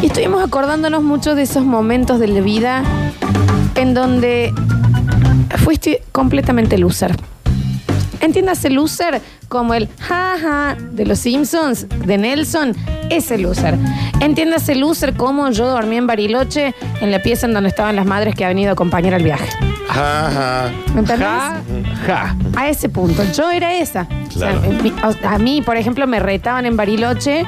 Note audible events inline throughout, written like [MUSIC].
Y estuvimos acordándonos mucho de esos momentos de la vida en donde fuiste completamente loser. Entiéndase loser como el jaja de los Simpsons, de Nelson, ese loser. Entiéndase loser como yo dormí en Bariloche, en la pieza en donde estaban las madres que han venido a acompañar al viaje. ¿Me entendés? Ja, ja. A ese punto. Yo era esa. O sea, a mí, por ejemplo, me retaban en Bariloche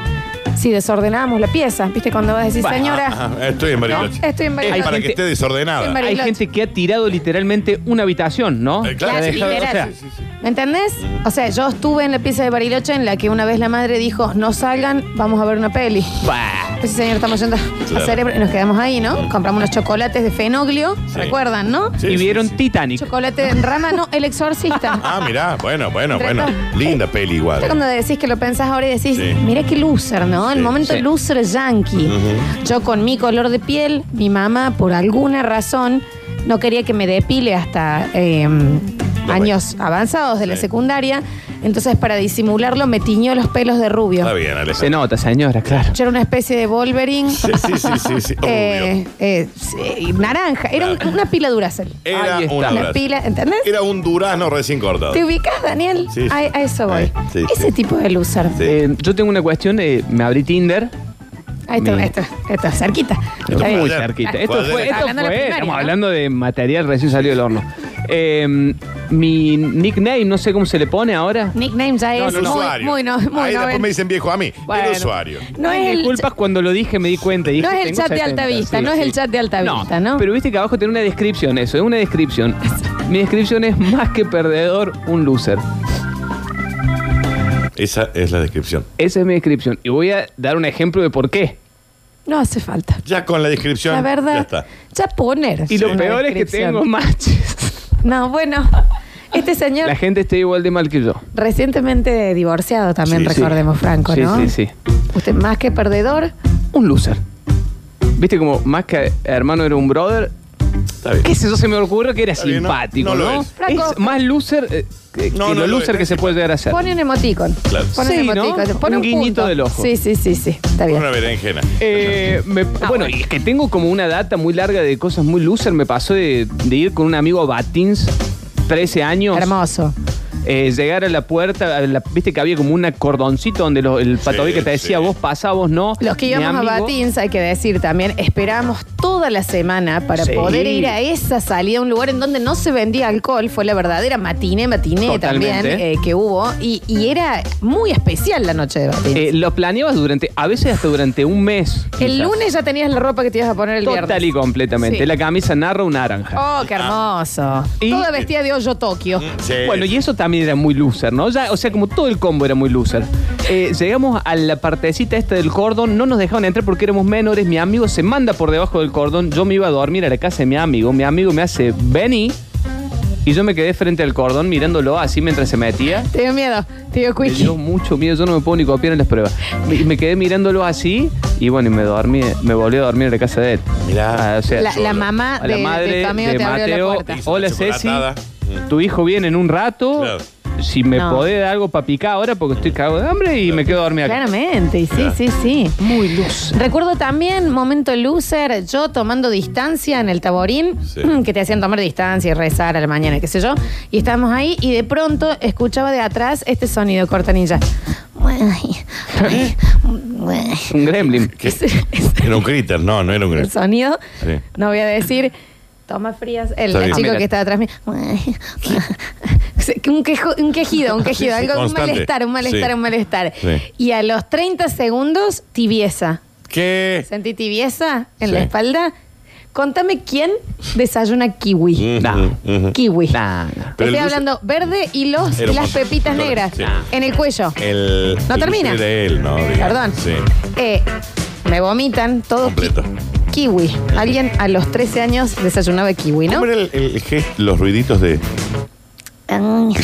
si desordenábamos la pieza. ¿Viste? Cuando vas a decir, Bah, señora, Ajá, Estoy en Bariloche. estoy en Es Bariloche. para Hay que gente- esté desordenada. En Bariloche. Hay gente que ha tirado literalmente una habitación, ¿no? Eh, claro, La o sea, Sí, sí, sí. ¿Me entendés? O sea, yo estuve en la pieza de Bariloche en la que una vez la madre dijo, no salgan, vamos a ver una peli. bah. Pues sí, señor, estamos yendo a cerebro y nos quedamos ahí, ¿no? Compramos unos chocolates de fenoglio, Sí. ¿recuerdan, no? Sí, y vieron sí. Titanic. Chocolate en rama, no, el exorcista. [LAUGHS] Ah, mirá, bueno, bueno, bueno. Linda peli igual. ¿Viste cuando decís que lo pensás ahora y decís, Sí. mira qué loser, ¿no? El Sí, momento sí. loser yankee. Yo con mi color de piel, mi mamá, por alguna razón, no quería que me depile hasta eh, años avanzados de la Sí. secundaria. Entonces, para disimularlo, me tiñó los pelos de rubio. Está bien, Se Alejandro. nota, señora, claro. Yo era una especie de Wolverine. Sí, sí, sí, sí. sí. [LAUGHS] eh, Obvio. eh, sí, naranja. Era un- una pila Duracell. Era ahí está. una pila, ¿entendés? Era un durazno recién cortado. ¿Te ubicas, Daniel? Sí, sí. A, a eso voy. Sí, Ese sí. tipo de loser. Sí. Eh, yo tengo una cuestión, eh, me abrí Tinder. Ahí está, esto, cerquita. Esto Está fue bien. Muy ayer. cerquita. Fue Esto ayer. fue, esto Hablando de la fue- primaria, estamos ¿no? hablando de material recién salido del horno. Eh, mi nickname, no sé cómo se le pone ahora. Nickname ya No, es el muy, usuario. muy, no, muy Ahí después noven- me dicen viejo a mí. Bueno. El usuario. No es el, Disculpas, cuando lo dije me di cuenta. y dije, No es el tengo chat de alta vista, no es el chat de alta vista, ¿no? Pero viste que abajo tiene una descripción, eso, es una descripción. Mi descripción es más que perdedor, un loser. Esa es la descripción. Esa es mi descripción. Y voy a dar un ejemplo de por qué. no hace falta. Ya con la descripción. La verdad, Ya está. ya poner. Y lo una peor es que descripción. tengo [LAUGHS] matches. No, bueno, este señor La gente está igual de mal que yo. recientemente divorciado también, Sí, sí. recordemos, Franco, Sí, ¿no? sí, sí. Usted más que perdedor, Un loser. Viste como más que hermano era un brother. Está bien. ¿Qué sé yo? Se me ocurre que era Está bien, ¿no? simpático, No ¿no? lo es. Franco. Es más loser eh, que, No, que no lo lo loser que es se puede llegar a ser. pone un emoticon. Claro. Pone Sí, un ¿no? emoticon. Pone Un un, guiñito punto. del ojo. Sí, sí, sí, sí. Está bien. Una berenjena. Eh, me- Ah, bueno, bueno. y es que tengo como una data muy larga de cosas muy loser. Me pasó de, de ir con un amigo a Batins, 13 años. Hermoso. Eh, llegar a la puerta, a la- viste que había como un cordoncito donde lo- el patobi que te decía, sí. vos pasá, vos no. Los que Mi íbamos a amigo- Batins, hay que decir también, esperamos toda la semana para Sí. poder ir a esa salida, un lugar en donde no se vendía alcohol. Fue la verdadera matiné, matiné Totalmente. también eh, que hubo. Y, y era muy especial la noche de Batins. Eh, lo planeabas durante, a veces hasta durante un mes. el quizás. lunes ya tenías la ropa que te ibas a poner el Total viernes. y completamente. Sí. La camisa narra naranja. Oh, qué hermoso. Y- Toda vestida de hoyo Tokio. Sí. Bueno, y eso también era muy loser, ¿no? Ya, o sea, como todo el combo era muy loser. Eh, llegamos a la partecita esta del cordón, no nos dejaban entrar porque éramos menores. Mi amigo se manda por debajo del cordón. Yo me iba a dormir a la casa de mi amigo. Mi amigo me hace, vení. Y yo me quedé frente al cordón mirándolo así mientras se metía. Te dio miedo, te dio Me dio mucho miedo, yo no me puedo ni copiar en las pruebas. Me, me quedé mirándolo así y bueno, y me dormí, me volví a dormir en la casa de él. Mirá. Ah, o sea, La, mamá a de, la madre de tu amigo de te abrió la Mateo. puerta. Hola, Ceci. Tu hijo viene en un rato. Claro. Si me No. podés dar algo para picar ahora porque estoy cagado de hambre y me quedo dormido acá. Claramente, y sí, Claro. sí, sí. Muy luz. Recuerdo también, momento loser, yo tomando distancia en el taborín, Sí. [CLEARS THROAT] que te hacían tomar distancia y rezar a la mañana, qué sé yo, y estábamos ahí y de pronto escuchaba de atrás este sonido corta ninja. Un gremlin. [LAUGHS] Era un critter, no, no era un el critter. sonido, Sí. no voy a decir, toma frías, el, Está el bien. chico Ah, mira. que estaba atrás mío. [LAUGHS] un, quejo- un quejido, un quejido, Sí, sí, algo, un constante. malestar, un malestar, Sí. un malestar. Sí. Y a los 30 segundos, tibieza. ¿Qué? ¿Sentí tibieza en la Sí. espalda? Contame quién desayuna kiwi. Ujú. Kiwi. Nah, nah. Te Pero estoy dulce- hablando verde y los, Era un las montón. pepitas negras sí. en el cuello. El, No el termina. dulce de él, ¿no? Digamos. Perdón. Sí. Eh, me vomitan todo. Completo. Ki- kiwi. Alguien a los 13 años desayunaba kiwi, ¿no? ¿Cómo era el, el gesto, los ruiditos de. Ay,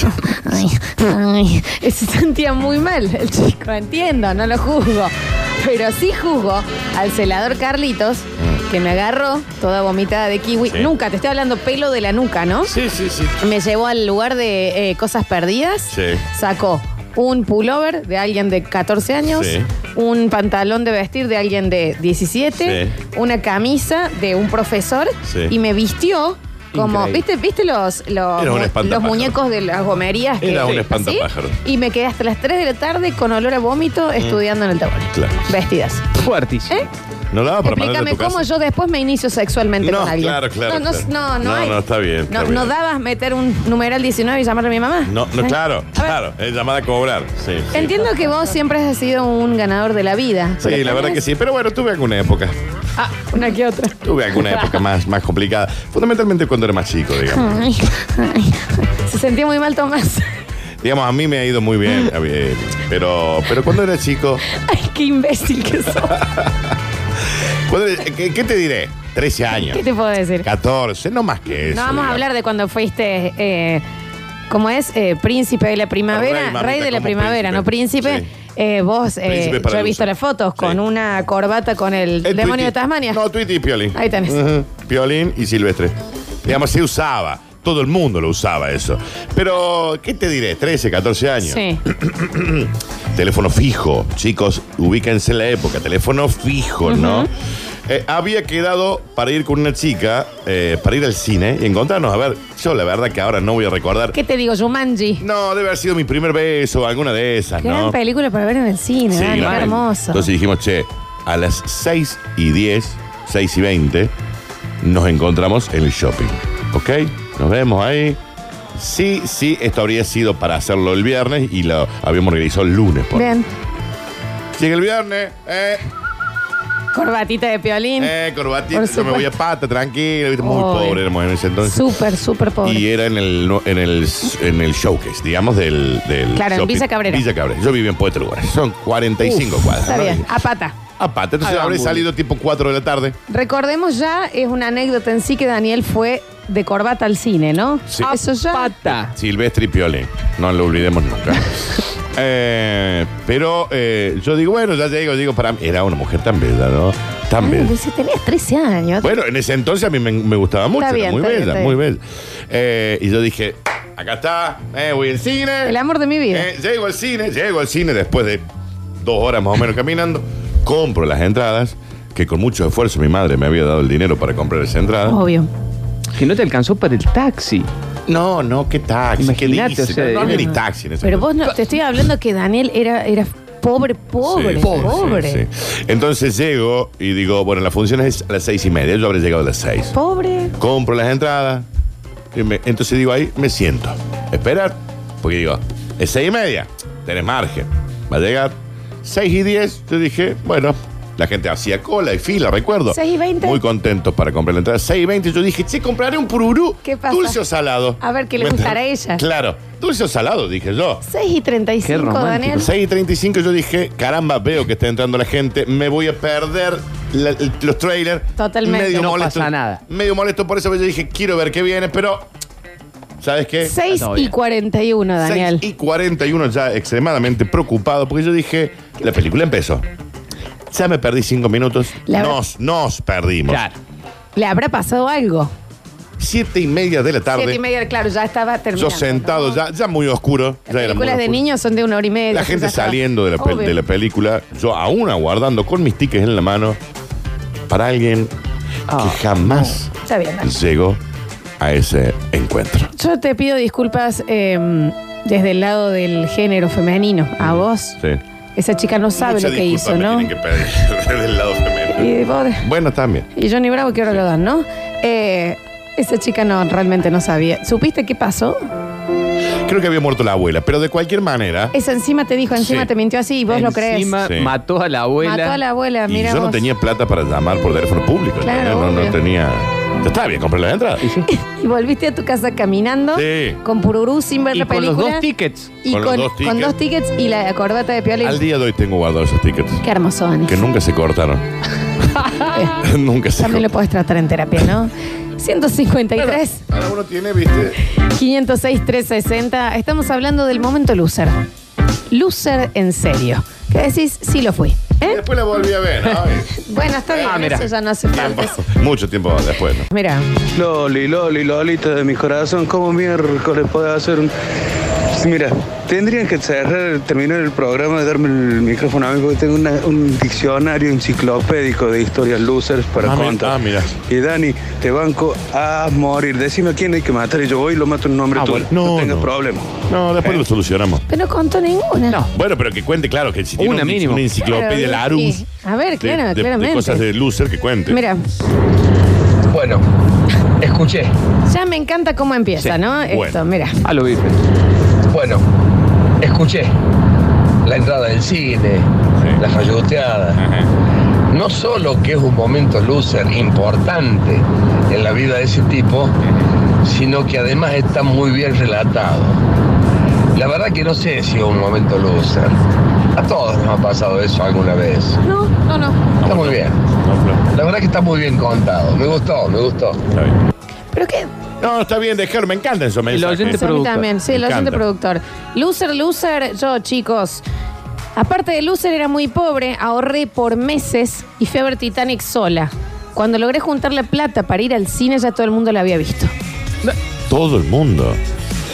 ay, ay. Se sentía muy mal el chico, entiendo, no lo juzgo. Pero sí juzgo al celador Carlitos, que me agarró toda vomitada de kiwi. Sí. Nunca, te estoy hablando pelo de la nuca, ¿no? Sí, sí, sí. Me llevó al lugar de eh, cosas perdidas. Sí. Sacó un pullover de alguien de 14 años, Sí. Un pantalón de vestir de alguien de 17, Sí. una camisa de un profesor Sí. y me vistió como, Increíble. ¿viste, viste los, los, Era un los espantapájaros. muñecos de las gomerías? que- Era un ¿sí? espantapájaros. Y me quedé hasta las 3 de la tarde con olor a vómito estudiando en el tablero. Claro. Vestidas. Fuertísimo. ¿Eh? No daba para mandarle a Explícame cómo yo después me inicio sexualmente No, con alguien. claro, claro, No, no, claro. no, no, No, hay. no, está bien, está no, bien. no dabas meter un numeral 19 y llamarle a mi mamá. No, no, ¿Eh? claro, ver, claro. Es llamada a cobrar. Sí, sí. Entiendo que vos siempre has sido un ganador de la vida. Sí, la verdad que sí. Pero bueno, tuve alguna época. Ah, una que otra. Tuve alguna época más, más complicada. Fundamentalmente cuando era más chico, digamos. Ay, ay. Se sentía muy mal Tomás. Digamos, a mí me ha ido muy bien. a Pero, pero cuando era chico. Ay, qué imbécil que sos. ¿Qué, qué te diré? 13 años. ¿Qué te puedo decir? 14, no más que eso. No vamos a hablar de cuando fuiste, eh, ¿cómo es? Eh, príncipe de la primavera. Rey, de la como primavera, príncipe. ¿no? Príncipe. Sí. Eh, vos, eh, yo he visto las fotos Sí. con una corbata con el, El demonio de. Tasmania. No, Tweety y Piolín. Ahí tenés. Ujú. Piolín y Silvestre. Digamos, se usaba. Todo el mundo lo usaba eso. Pero, ¿qué te diré? 13, 14 años. Sí. [CLEARS THROAT] Teléfono fijo. Chicos, ubíquense en la época. Teléfono fijo, ¿no? Eh, había quedado para ir con una chica, eh, para ir al cine y encontrarnos. A ver, yo la verdad que ahora no voy a recordar. ¿Qué te digo, Jumanji? No, debe haber sido mi primer beso, alguna de esas, Gran ¿no? película para ver en el cine, Sí, Dani, qué mal. hermoso. Entonces dijimos, che, a las 6 y 10, 6 y 20, nos encontramos en el shopping. ¿Ok? Nos vemos ahí. Sí, sí, esto habría sido para hacerlo el viernes y lo habíamos realizado el lunes. Por. Bien. Llega el viernes, eh, Corbatita de piolín. eh, corbatita, Por yo me voy a pata, tranquilo, ¿viste? muy pobre éramos en ese entonces. Súper, súper pobre. Y era en el, no- en el, en el showcase, digamos, del, del Claro, en shopping. Villa Cabrera. Villa Cabrera. Yo vivía en Puerto Lugares. Son 45 cuadras. Está ¿no? bien, a pata. Aparte, entonces Hagamos habré salido tipo 4 de la tarde. Recordemos ya, es una anécdota en sí que Daniel fue de corbata al cine, ¿no? Sí. Eso ya. Pata. Silvestre y Piolín. No lo olvidemos nunca. [LAUGHS] Eh, pero eh, yo digo, bueno, ya llego, digo, para mí. Era una mujer tan bella, ¿no? Tan Ay, bella. tenías 13 años. Bueno, en ese entonces a mí me, me gustaba mucho. Está era bien, muy está bien, bella, está muy bien. bella. Eh, y yo dije, acá está, eh, voy al cine. El amor de mi vida. Eh, llego al cine, llego al cine después de dos horas más o menos caminando. Compro las entradas, que con mucho esfuerzo mi madre me había dado el dinero para comprar esa entrada. Obvio. Que no te alcanzó para el taxi. No, no, qué taxi. ¿Qué Imagínate, dice? o sea, no, no había ni taxi en ese Pero momento. vos no, te estoy hablando que Daniel era, era pobre, pobre, Sí, pobre. sí, sí. Entonces llego y digo, bueno, la función es a las seis y media. Yo habré llegado a las seis. Pobre. Compro las entradas. y me- entonces digo ahí, me siento. Esperar. Porque digo, es seis y media. Tenés margen. Va a llegar. Seis y diez. Yo dije, bueno. La gente hacía cola y fila, recuerdo. Seis y veinte. Muy contentos para comprar la entrada. 6 y 20. Yo dije, che, compraré un pururú. ¿Qué pasa? Dulce o salado. A ver, ¿qué le ¿Me gustará a ella? Claro. Dulce o salado, dije yo. 6 y 35, Qué romántico. Daniel. 6 y 35 yo dije, caramba, veo que está entrando la gente, me voy a perder la- el- los trailers. Totalmente. No molesto, pasa nada. Medio molesto por eso, yo dije, quiero ver qué viene, pero, ¿sabes qué? 6 Todo y bien. 41, Daniel. 6 y 41 ya extremadamente preocupado, porque yo dije, la película empezó. Ya me perdí 5 minutos. La- Nos, nos perdimos. Claro. ¿Le habrá pasado algo? Siete y media de la tarde. Siete y media, claro, ya estaba terminando. Yo sentado, ¿no? ya, ya muy oscuro. Las ya era muy películas de oscuro. niños son de una hora y media. La gente saliendo de la, pel- de la película, yo aún aguardando con mis tickets en la mano para alguien Ah, que jamás Está bien, Dani. llegó a ese encuentro. Yo te pido disculpas eh, desde el lado del género femenino. A vos, Sí. Esa chica no sabe Mucha lo que disculpa hizo, me ¿no? tienen que pedir [LAUGHS] del lado femenino. Y, vos- Bueno, también. y Johnny Bravo que ahora lo dan, ¿no? Eh, esa chica no, realmente no sabía. ¿Supiste qué pasó? Creo que había muerto la abuela, pero de cualquier manera. Esa encima te dijo, encima Sí. te mintió así y vos lo crees. Encima Sí. mató a la abuela. Mató a la abuela, Y mira yo no vos. tenía plata para llamar por teléfono público. Claro, ¿entendés? no, no obvio. tenía. Estaba bien, compré la entrada. Y [LAUGHS] sí. [LAUGHS] Y volviste a tu casa caminando Sí. con pururú sin ver Y la con los película. dos tickets. y Con con, los dos con tickets. dos tickets y la corbata de Piolín. Al día de hoy tengo guardados esos tickets. Qué hermoso, Dani. Que nunca se cortaron. [LAUGHS] Nunca se También lo cortaron. puedes tratar en terapia, ¿no? 153, Cada uno tiene, viste. 506, 360. Estamos hablando del momento loser. Loser en serio. ¿Qué decís? Sí lo fui. ¿Eh? Después la volví a ver, ¿no? [LAUGHS] Bueno, está bien. Ah, mira. Eso ya no hace falta. Tiempo- mucho tiempo después, ¿no? Mira, Loli, Loli, Lolita de mi corazón, ¿cómo miércoles puede hacer un mira, tendrían que cerrar, terminar el programa de darme el micrófono a mí porque tengo una- un diccionario enciclopédico de historias losers para Ah, contar. ah, mira. Y Dani, te banco a morir. Decime a quién hay que matar y yo voy y lo mato en nombre Ah, tuyo. bueno. No, No, tengas no. problema. No, después lo solucionamos. Pero no contó ninguna. No. Bueno, pero que cuente, claro, que si tiene Una un- mínimo. una enciclopedia Claro, Larus. sí. A ver, de- claro, de, de claramente. cosas de loser que cuente. Mira, Bueno, escuché. ya me encanta cómo empieza, Sí. ¿no? Esto, mira. A lo bife. Bueno, escuché. La entrada del cine, Sí. la falloteada. Ajá. No solo que es un momento loser importante en la vida de ese tipo, sino que además está muy bien relatado. La verdad que no sé si es un momento loser. A todos nos ha pasado eso alguna vez. No, no, no. Está muy bien. La verdad que está muy bien contado. Me gustó, me gustó. Pero qué. No, está bien, dejar, me encantan esos mensajes. oyente Sí, a mí productor. también, sí, Me el oyente encanta. productor. Loser, loser, yo, chicos. Aparte de loser, era muy pobre, ahorré por meses y fui a ver Titanic sola. Cuando logré juntarle plata para ir al cine, ya todo el mundo la había visto. Todo el mundo.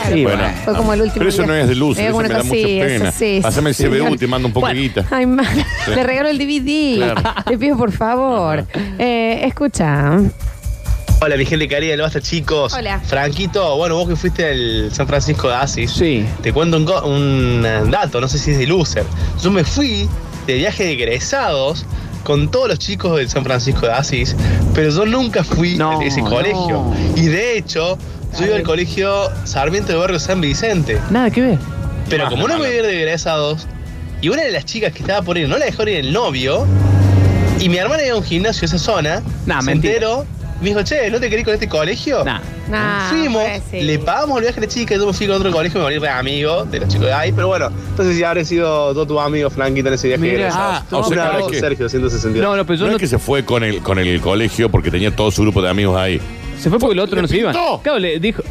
Sí, bueno, bueno. Fue como el último Pero eso día. no es de loser, Me eso dio me una da mucha cosilla, pena. eso sí, Pásame el sí. CBU, te mando un poco de guita. Ay, ma- le regalo el DVD. Claro. Te pido por favor. Eh, escucha. Hola, mi gente querida, ¿lo basta, chicos? Hola. Franquito, bueno, vos que fuiste al San Francisco de Asis, Sí. te cuento un, dato, no sé si es de loser. Yo me fui de viaje de egresados con todos los chicos del San Francisco de Asís, pero yo nunca fui No, a ese no. colegio. Y de hecho, yo iba al colegio Sarmiento de Barrio San Vicente. Nada que ver. Pero Ah, como no me iba a ir de egresados, y una de las chicas que estaba por ir no la dejó ir el novio, y mi hermana iba a un gimnasio a esa zona, Nah, se mentira. enteró, me dijo, che, ¿no te querés con este colegio? Nah. Nah, Fuimos, pues sí. le pagamos el viaje a la chica, yo me fui con otro colegio, me volví re amigo de los chicos de ahí, pero bueno, entonces si habré sido todo tu amigo Flanquito en ese viaje. Mira, ah, o sea, que- Sergio, 162. No, no, pero yo no, no. es que se fue con el, con el colegio porque tenía todo su grupo de amigos ahí. Se fue porque el otro no se iba. Claro, le dijo.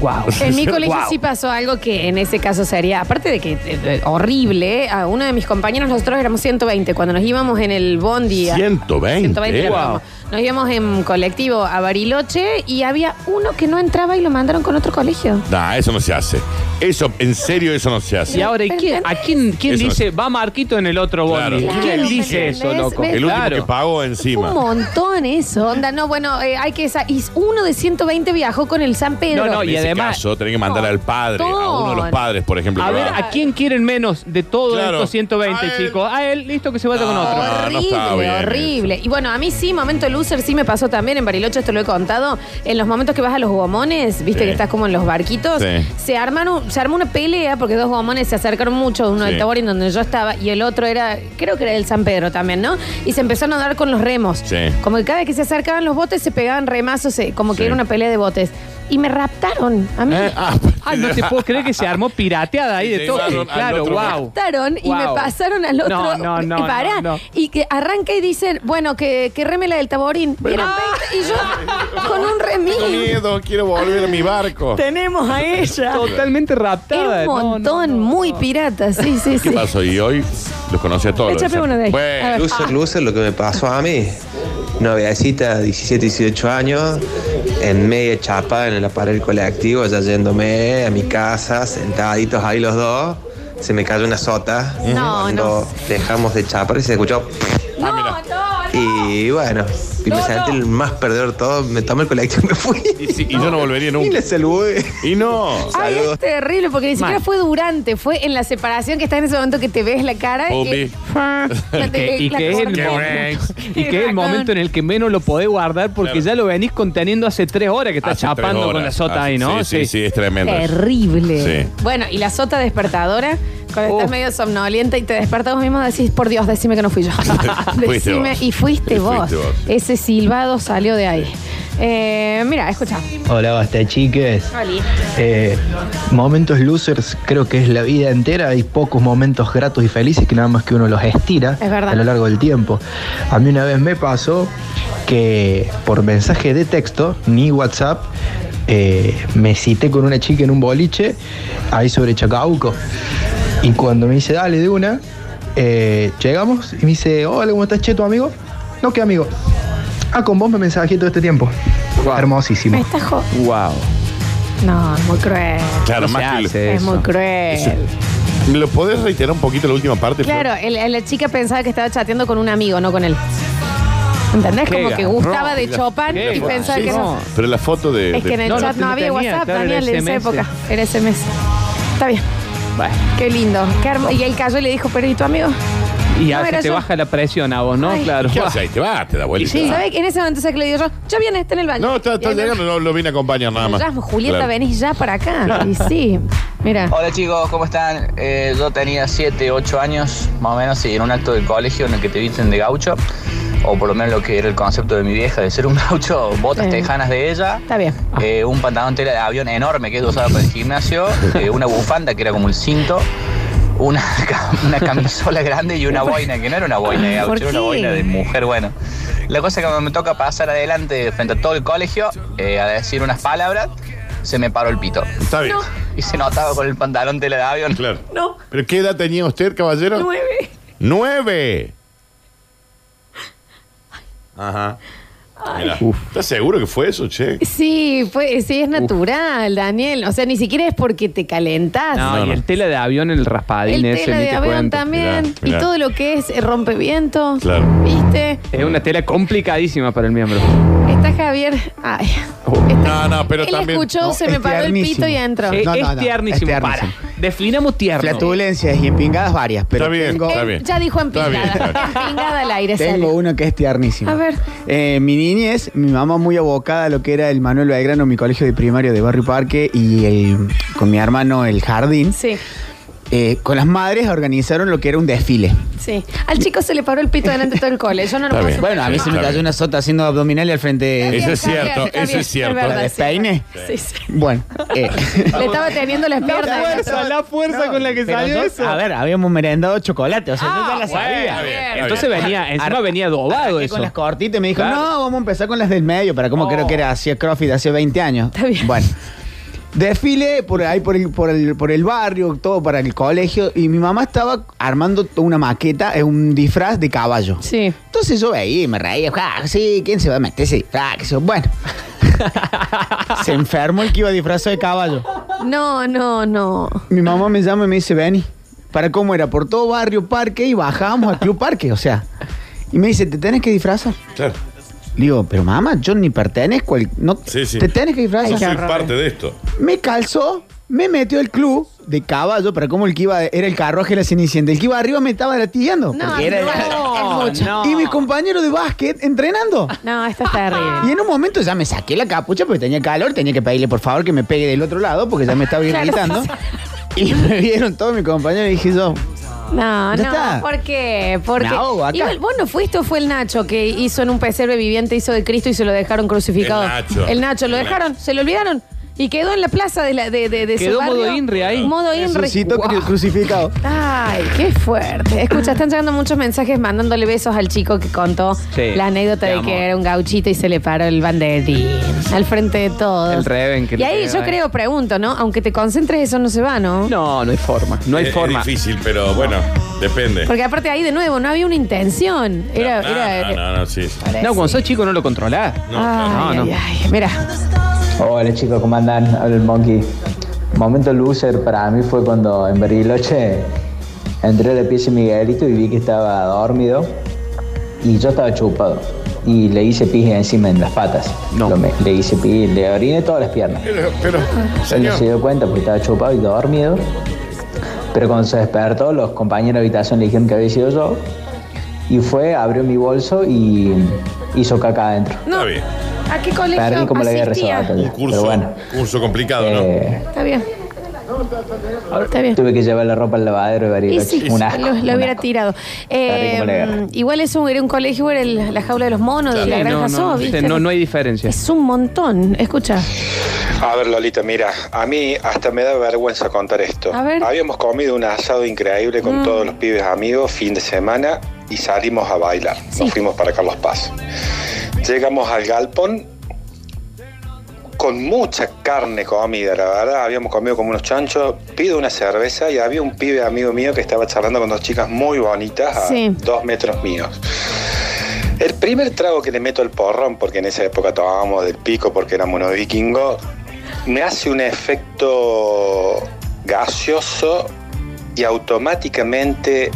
Wow. En mi [LAUGHS] colegio Wow. sí pasó algo que en ese caso sería, aparte de que eh, eh, horrible, a uno de mis compañeros, nosotros éramos 120, cuando nos íbamos en el bondi. a- 120. 120 ¿eh? era Wow. Nos íbamos en colectivo a Bariloche y había uno que no entraba y lo mandaron con otro colegio. Nah, eso no se hace. Eso, en serio, eso no se hace. Y ahora, ¿y quién, ¿a quién, quién Eso dice va Marquito en el otro bondi? Claro. ¿Quién Claro, dice ¿entendés? eso, loco? ¿Ves? el último Claro. que pagó encima. Un montón eso, onda. No, bueno, eh, hay que... sa- Y uno de 120 viajó con el San Pedro. No, no, En y ese además- caso, tenés que mandar al padre, a uno de los padres, por ejemplo. A que ver, va. ¿a quién quieren menos de todos Claro. estos 120, A él. chicos? A él, listo que se vaya con otro. no Horrible, está bien horrible. Y bueno, a mí sí, momento loser sí me pasó también en Bariloche, esto lo he contado. En los momentos que vas a los gomones, viste Sí. que estás como en los barquitos, Sí. se armaron, se armó una pelea porque dos gomones se acercaron mucho, uno Sí. del Taborín donde yo estaba y el otro era, creo que era del San Pedro también, ¿no? Y se empezaron a dar con los remos. Sí. Como que cada vez que se acercaban los botes se pegaban remazos, eh, como que Sí. era una pelea de botes. Y me raptaron a mí. Eh, ah, Ay, no te puedo creer que se armó pirateada ahí Y de todo. llevaron al Claro, otro- wow. raptaron y me Wow. pasaron al otro. No, no, no, y pará, no, no. Y que arranca y dicen, bueno, que, que reme la del taborín. Eran 20, y yo con un Tengo remil. miedo, quiero volver a mi barco. Tenemos a ella. Totalmente raptada. Era un No, no, montón, no, muy pirata, sí, sí, ¿Qué sí. pasó? Y hoy los conocí a todos. Échame uno de ahí. A Bueno, ver. Loser, loser, lo que me pasó a mí. Noviecita, 17, 18 años, en media chapa en la pared del colectivo, ya yéndome a mi casa, sentaditos ahí los dos. Se me cayó una sota. No, Cuando dejamos de chapar y se escuchó. No, no, no. Y bueno, y me No, sentí no. el más perdedor de todo. Me tomé el colectivo y me fui. y, sí, y yo no volvería Y nunca. le saludé. Y no. Ay, Saludos. es terrible porque ni siquiera fue durante, fue en la separación que está en ese momento que te ves la cara. Y [LAUGHS] [LAUGHS] que, y la que es el [LAUGHS] y que es el momento en el que menos lo podés guardar porque Claro. ya lo venís conteniendo hace tres horas que está Hace tres chapando con la sota Hace- ahí, ¿no? Sí, sí, sí, es tremendo. Terrible. Sí. Bueno, y la sota despertadora, cuando estás medio somnolienta y te despertas vos mismo, decís, por Dios, decime que no fui yo. Decime- vos. Y fuiste Y vos. fuiste vos. Ese silbado salió de ahí. Eh, mira, escucha. Hola, basta chiques. Oli. Eh, momentos losers creo que es la vida entera. Hay pocos momentos gratos y felices que nada más que uno los estira a lo largo del tiempo. A mí una vez me pasó que por mensaje de texto, ni WhatsApp, eh, me cité con una chica en un boliche ahí sobre Chacabuco. Y cuando me dice, dale de una, llegamos y me dice, hola, ¿cómo estás, che, tu amigo? No, ¿qué amigo? Ah, con vos me mensajé todo este tiempo. Wow. Hermosísimo. Me está jo- Wow. No, es muy cruel. Claro, No se más que hace. Es eso. muy cruel. Eso- ¿Me lo podés reiterar un poquito la última parte? Flor? Claro, el- la chica pensaba que estaba chateando con un amigo, no con él. ¿Entendés? Qué Como que gustaba garrón. de Chopin Qué y pensaba sí, que no. no. Pero la foto de. Es que en el No, no chat no, tenía, había WhatsApp, claro, era Daniel, en esa SMS. época. Era SMS. Está bien, Bueno. qué lindo. Qué hermo- y él cayó y le dijo, pero ¿y tu amigo? Y No, así era te yo. baja la presión a vos, ¿no? Ay. Claro. ¿Qué haces ahí? Te va, te da vuelta. Sí, ¿sabes? En ese momento sé que le digo yo, ya viene, está en el baño. No, está, está Y él me- llegando, no lo vine a acompañar nada más. Ya, Julieta, Claro. venís ya para acá. Y sí, mira. Hola chicos, ¿cómo están? Eh, yo tenía 7, 8 años, más o menos, y en un acto del colegio en el que te visten de gaucho, o por lo menos lo que era el concepto de mi vieja de ser un [LAUGHS] gaucho, botas Sí. tejanas de ella, Está bien. eh, un pantalón tela de avión enorme que ella usaba para el gimnasio, [LAUGHS] eh, una bufanda que era como el cinto, una, [LAUGHS] una camisola grande y una [LAUGHS] boina, que no era una boina de ¿Por gaucho, era una boina de mujer, bueno. La cosa es que cuando me toca pasar adelante frente a todo el colegio eh, a decir unas palabras, se me paró el pito. Está bien. Y se notaba con el pantalón tela de avión. Claro. No, ¿Pero qué edad tenía usted, caballero? nueve. ¡Nueve! Ajá. Mira. ¿Estás seguro que fue eso, che? Sí, fue, sí, es natural, Daniel. O sea, ni siquiera es porque te calentás. No, No, y no. el tela de avión, el raspadín El ese, tela ni de te avión cuento. también. Mirá, mirá. Y todo lo que es rompevientos. Claro. ¿Viste? Es una tela complicadísima para el miembro. Está Javier. Ay. No, no, pero Él también. escuchó, no, se es me paró el tiernísimo. pito y entró. Eh, No, es no, no, tiernísimo. es Para. tiernísimo. Definamos tierno. Flatulencias y empingadas varias, pero Está bien, tengo, está bien. Ya dijo Está bien, empingada. está bien. Empingada al aire. tengo salió. uno que es tiernísimo. A ver. Eh, mi niñez, mi mamá muy abocada a lo que era el Manuel Belgrano, mi colegio de primario de Barrio Parque, y el, con mi hermano el jardín. Sí, eh, con las madres organizaron lo que era un desfile. sí. Al chico se le paró el pito delante de todo el cole. Yo no lo Está puedo bien. superar. Bueno, a mí se me cayó bien. una sota haciendo abdominales al frente. Eso bien, es cierto, bien, eso bien, es cierto. ¿La de sí. Sí. Bueno, eh, Le estaba teniendo las piernas. la fuerza con la que pero salió yo- eso. A ver, habíamos merendado chocolate, o sea, yo ya la Ah, sabía. Está bien, está Entonces bien. venía, encima Ar- venía Arranqué eso. con las cortitas y me dijo, Claro. no, vamos a empezar con las del medio, para como Oh. creo que era hacía CrossFit hace 20 años. Está bien. Bueno. Desfile por ahí, por el, por, el, por el barrio, todo para el colegio, y mi mamá estaba armando una maqueta, es un disfraz de caballo. Sí. Entonces yo veía y me reía, "Ah, sí, ¿quién se va a meter ese disfraz? Eso- Bueno, [LAUGHS] se enfermó el que iba disfrazado de caballo. No, no, no. Mi mamá me llama y me dice, Benny, ¿para cómo era? Por todo barrio, parque, y bajábamos al club parque, o sea. Y me dice, ¿te tenés que disfrazar? Claro. Le digo, pero mamá, yo ni pertenezco al... No, Sí, sí. Te tenés que Yo disfrazar. soy parte de esto. Me calzó, me metió al club de caballo, para como el que iba, era el carruaje de la Cenicienta. El que iba arriba me estaba latigando. No, porque era- no, no. Y mi compañero de básquet entrenando. No, esto es terrible. Y en un momento ya me saqué la capucha porque tenía calor, tenía que pedirle por favor que me pegue del otro lado porque ya me estaba Claro. irritando. Y me vieron todos mis compañeros y dije yo, No, no, está. ¿por qué? Porque Me ahogo acá. Igual, vos no fuiste o fue el Nacho que hizo en un pesebre viviente, hizo de Cristo y se lo dejaron crucificado. El Nacho. El Nacho, lo El dejaron, se lo olvidaron. Y quedó en la plaza de, la, de, de, de su Quedó barrio. modo Inri ahí. Modo Inri. Jesucito Guau. cru- crucificado. Ay, qué fuerte. Escucha, están llegando muchos mensajes mandándole besos al chico que contó Sí, la anécdota te de amo. que era un gauchito y se le paró el banderín al frente de todos. El Reven que Y le ahí yo ahí. creo, pregunto, ¿no? Aunque te concentres, eso no se va, ¿no? No, no hay forma. No hay Es- forma. Es difícil, pero bueno, depende. Porque aparte ahí de nuevo, no había una intención. Era. no, era no, no, no, sí. No, cuando sos chico no lo controlás. No, Ay, no, no. ay, ay. Mira. Hola chicos, ¿cómo andan? Habla el Monkey. Momento loser para mí fue cuando en Bariloche entré a la pieza de Miguelito y vi que estaba dormido y yo estaba chupado. Y le hice pis encima en las patas. No. Lo me- le hice pis, le oriné todas las piernas. Pero, pero, Él no señor. se dio cuenta porque estaba chupado y dormido. Pero cuando se despertó, los compañeros de habitación le dijeron que había sido yo. Y fue, abrió mi bolso y hizo caca adentro. Está bien. ¿A qué colegio Perdí como la guerra esa asistía? batalla. Un curso, Pero bueno, curso complicado, ¿no? eh, Está bien. Está bien. tuve que llevar la ropa al lavadero de Y Bariloche. sí, Un asco, lo, lo un hubiera asco. tirado. Está como la guerra. Eh, igual eso era un colegio, era el- la jaula de los monos, de la Sí, granja no, Zoo, no, ¿viste? no, no hay diferencia. Es un montón. Escucha. A ver, Lolita, mira, a mí hasta me da vergüenza contar esto. A ver. Habíamos comido un asado increíble con Mm. todos los pibes amigos fin de semana y salimos a bailar. Sí. Nos fuimos para Carlos Paz. Llegamos al galpón con mucha carne comida, la verdad. Habíamos comido como unos chanchos. Pido una cerveza y había un pibe amigo mío que estaba charlando con dos chicas muy bonitas a Sí. dos metros míos. El primer trago que le meto al porrón, porque en esa época tomábamos del pico porque éramos unos vikingos, me hace un efecto gaseoso y automáticamente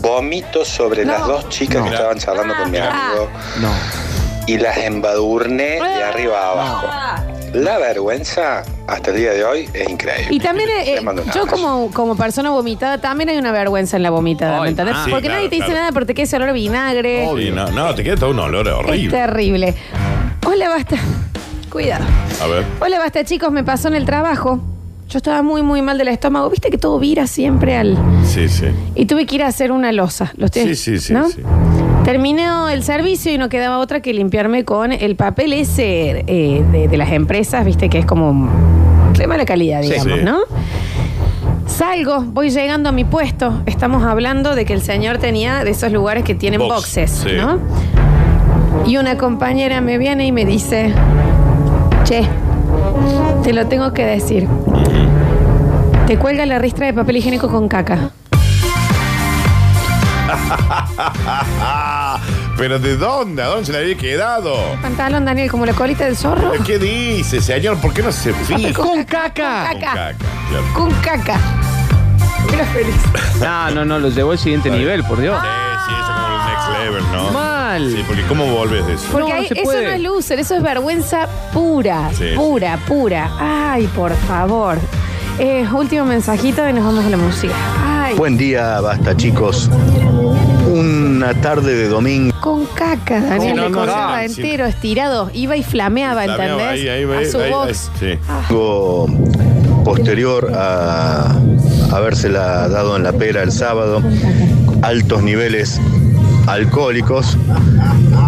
vomito sobre No. las dos chicas que estaban charlando con mi amigo No. Y las embadurné de arriba a abajo. La vergüenza hasta el día de hoy es increíble. Y también eh, Les mando un yo abrazo. como, como persona vomitada, también hay una vergüenza en la vomitada, ¿me Ay, entendés? ah, sí, Porque claro, nadie te dice claro. nada, pero te queda ese olor a vinagre. Obvio, no, no, te queda todo un olor Es horrible. terrible. Hola, basta. Cuidado. A ver. Hola, basta, chicos. Me pasó en el trabajo. Yo estaba muy, muy mal del estómago. Viste que todo vira siempre al. Sí, sí. Y tuve que ir a hacer una losa. ¿Lo estoy- Sí, sí, sí, ¿no? sí. Terminé el servicio y no quedaba otra que limpiarme con el papel ese eh, de, de las empresas, viste, que es como de mala calidad, Sí, digamos, sí. ¿no? Salgo, voy llegando a mi puesto. Estamos hablando de que el señor tenía de esos lugares que tienen Box, boxes, sí. ¿no? Y una compañera me viene y me dice, che, te lo tengo que decir. Te cuelga la ristra de papel higiénico con caca. [LAUGHS] Pero ¿de dónde? ¿A dónde se le había quedado? Pantalón, Daniel, como la colita del zorro. ¿Qué dice, señor? ¿Por qué no se fija? Con caca. Con caca. claro. Con caca. Era feliz. [LAUGHS] No, no, no, lo llevó al siguiente nivel, por Dios. Sí, sí, eso es como el next level, ¿no? Mal. Sí, porque ¿cómo volves de eso? Porque No, ahí- se eso puede. no es loser, eso es vergüenza pura, Sí. pura, pura. Ay, por favor. Eh, último mensajito y nos vamos a la música. Buen día, basta chicos. Una tarde de domingo. con caca, Daniel, Sí, le no, no, conserva no, sí. entero, estirado. Iba y flameaba, Flameaba ¿entendés? ahí, ahí, a ahí, su ahí, box. ahí, sí. Algo posterior a habérsela dado en la pera el sábado, altos niveles alcohólicos.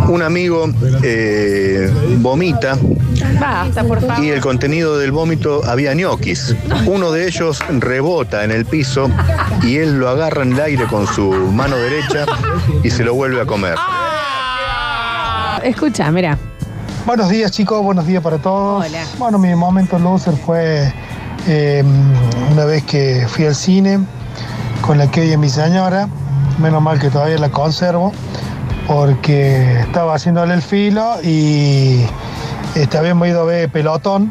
Un amigo eh, vomita Basta, por favor. y el contenido del vómito había ñoquis. Uno de ellos rebota en el piso y él lo agarra en el aire con su mano derecha y se lo vuelve a comer. Escucha, mira. Buenos días chicos, buenos días para todos. Hola. Bueno, mi momento loser fue eh, una vez que fui al cine con la que y mi señora, menos mal que todavía la conservo, porque estaba haciéndole el filo y este, habíamos ido a ver Pelotón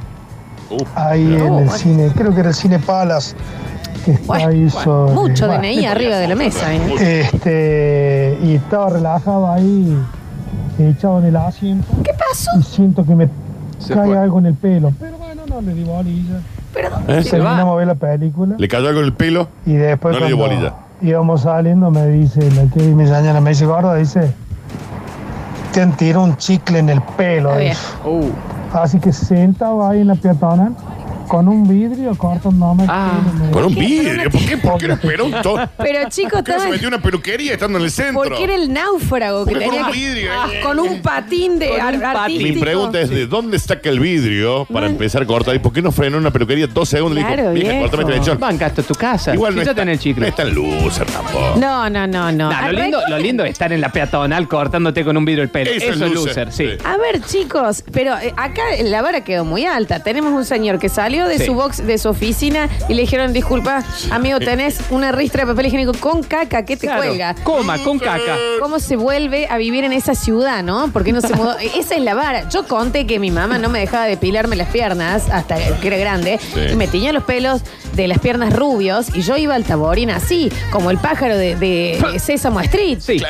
ahí en el cine, creo que era el cine Palace, que está ahí sobre- Mucho bueno, DNI arriba de la mesa. ¿eh? este, y estaba relajado ahí, echado en el asiento. ¿Qué pasó? Y siento que me Se cae fue. algo en el pelo. Pero bueno, no le di bolilla. ¿Pero ¿Eh? Terminamos a ver la película. ¿Le cayó algo en el pelo? Y después No le dio bolilla. Íbamos saliendo me dice, que mi señora me dice, gorda, dice, te han tirado un chicle en el pelo. Así que sentado ahí en la peatonal, con un vidrio cortándome el pelo. Con un vidrio. ¿Por qué? ¿Por qué no esperó un to- Pero chicos, ¿Por qué no se metió en una peluquería estando en el centro? porque era el náufrago que Porque con tenía un que- vidrio, Ah, eh. con un patín de ar- artístico. Mi pregunta es: ¿de dónde saca el vidrio para empezar a cortar? ¿Y por qué no frenó en una peluquería dos segundos y Claro, dijo, vieja, viejo. cortame este lechón? Tu casa. Igual no está, en el chicle. no está en loser tampoco. No, no, no, no. Nah, Ah, lo, lindo, lo lindo es estar en la peatonal cortándote con un vidrio el pelo. Eso Eso, es es loser, loser, sí. sí. A ver, chicos, pero eh, acá la vara quedó muy alta. Tenemos un señor que salió de Sí. su box, de su oficina, y le dijeron, disculpa, amigo, tenés una ristra de papel higiénico con caca, ¿qué te Claro, cuelga? Coma, con caca. ¿Cómo se vuelve a vivir en esa ciudad, no? Porque no se mudó. [LAUGHS] Esa es la vara. Yo conté que mi mamá no me dejaba depilarme las piernas hasta que era grande Sí. y me tiñía los pelos de las piernas rubios y yo iba al taborín así, como el pájaro de, de Sésamo Street. Sí.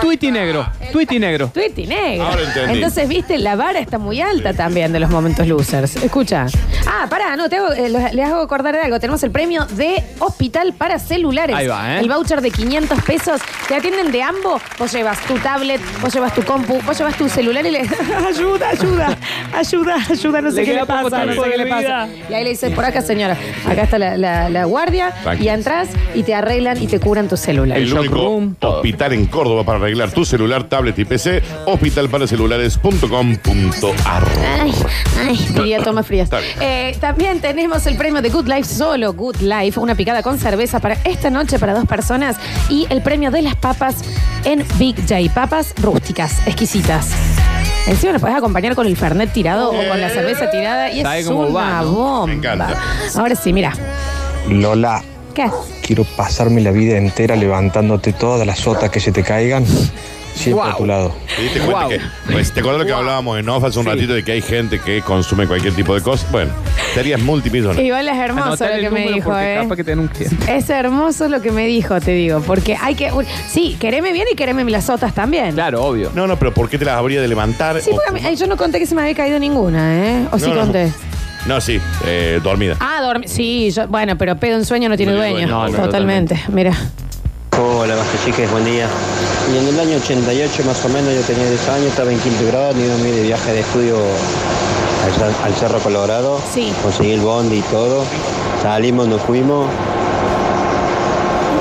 Tweety negro. Tweety negro. Tweety negro. Ahora entendí. Entonces, viste, la vara está muy alta también de los momentos losers. Escucha. Ah, pará, no, te hago, eh, los- les hago acordar de algo. Tenemos el premio de Hospital para Celulares. Ahí va, ¿eh? El voucher de 500 pesos. Te atienden de ambos. Vos llevas tu tablet, vos llevas tu compu, vos llevas tu celular y le [LAUGHS] ayuda, ayuda, ayuda, ayuda, no sé Le qué le poco pasa, no sé qué de le pasa. vida. Y ahí le dices, por acá, señora, acá está la, la- la guardia Tranqui. y entras y te arreglan y te curan tu celular. El único hospital en Córdoba para arreglar tu celular, tablet y PC, hospitalparacelulares.com.ar. Ay, ay, diría toma frías. Está bien. Eh, también tenemos el premio de Good Life, solo Good Life, una picada con cerveza para esta noche para dos personas y el premio de las papas en Big J. Papas rústicas, exquisitas. Encima lo puedes acompañar con el Fernet tirado o con la cerveza tirada y Sabe es cómo una va, ¿no? bomba. Me encanta. Ahora sí, mira. Lola, ¿Qué? quiero pasarme la vida entera levantándote todas las sotas que se te caigan siempre a tu lado. ¿Te diste cuenta que, pues, ¿Te acuerdas lo que hablábamos en off hace un ratito de que hay gente que consume cualquier tipo de cosa? Bueno, serías multimillonario. Igual es hermoso lo el que me número dijo, porque ¿eh? capaz que tenga un cliente. Es hermoso lo que me dijo, te digo, porque hay que... uy, Sí, quereme bien y quereme las otras también. Claro, obvio. No, no, pero ¿por qué te las habría de levantar? Sí, O- porque a mí- ay, yo no conté que se me había caído ninguna, ¿eh? O sí No, no. conté. No, sí, eh, dormida. Ah, dormí. Sí, yo- bueno, pero pedo en sueño no tiene No tiene dueño. dueño, no, no, totalmente. Mira. Hola, basta chicas, buen día. Y en el año 88 más o menos, yo tenía 10 años, estaba en quinto grado, me iba de viaje de estudio al, al Cerro Colorado. Sí. Conseguí el bondi y todo. Salimos, nos fuimos.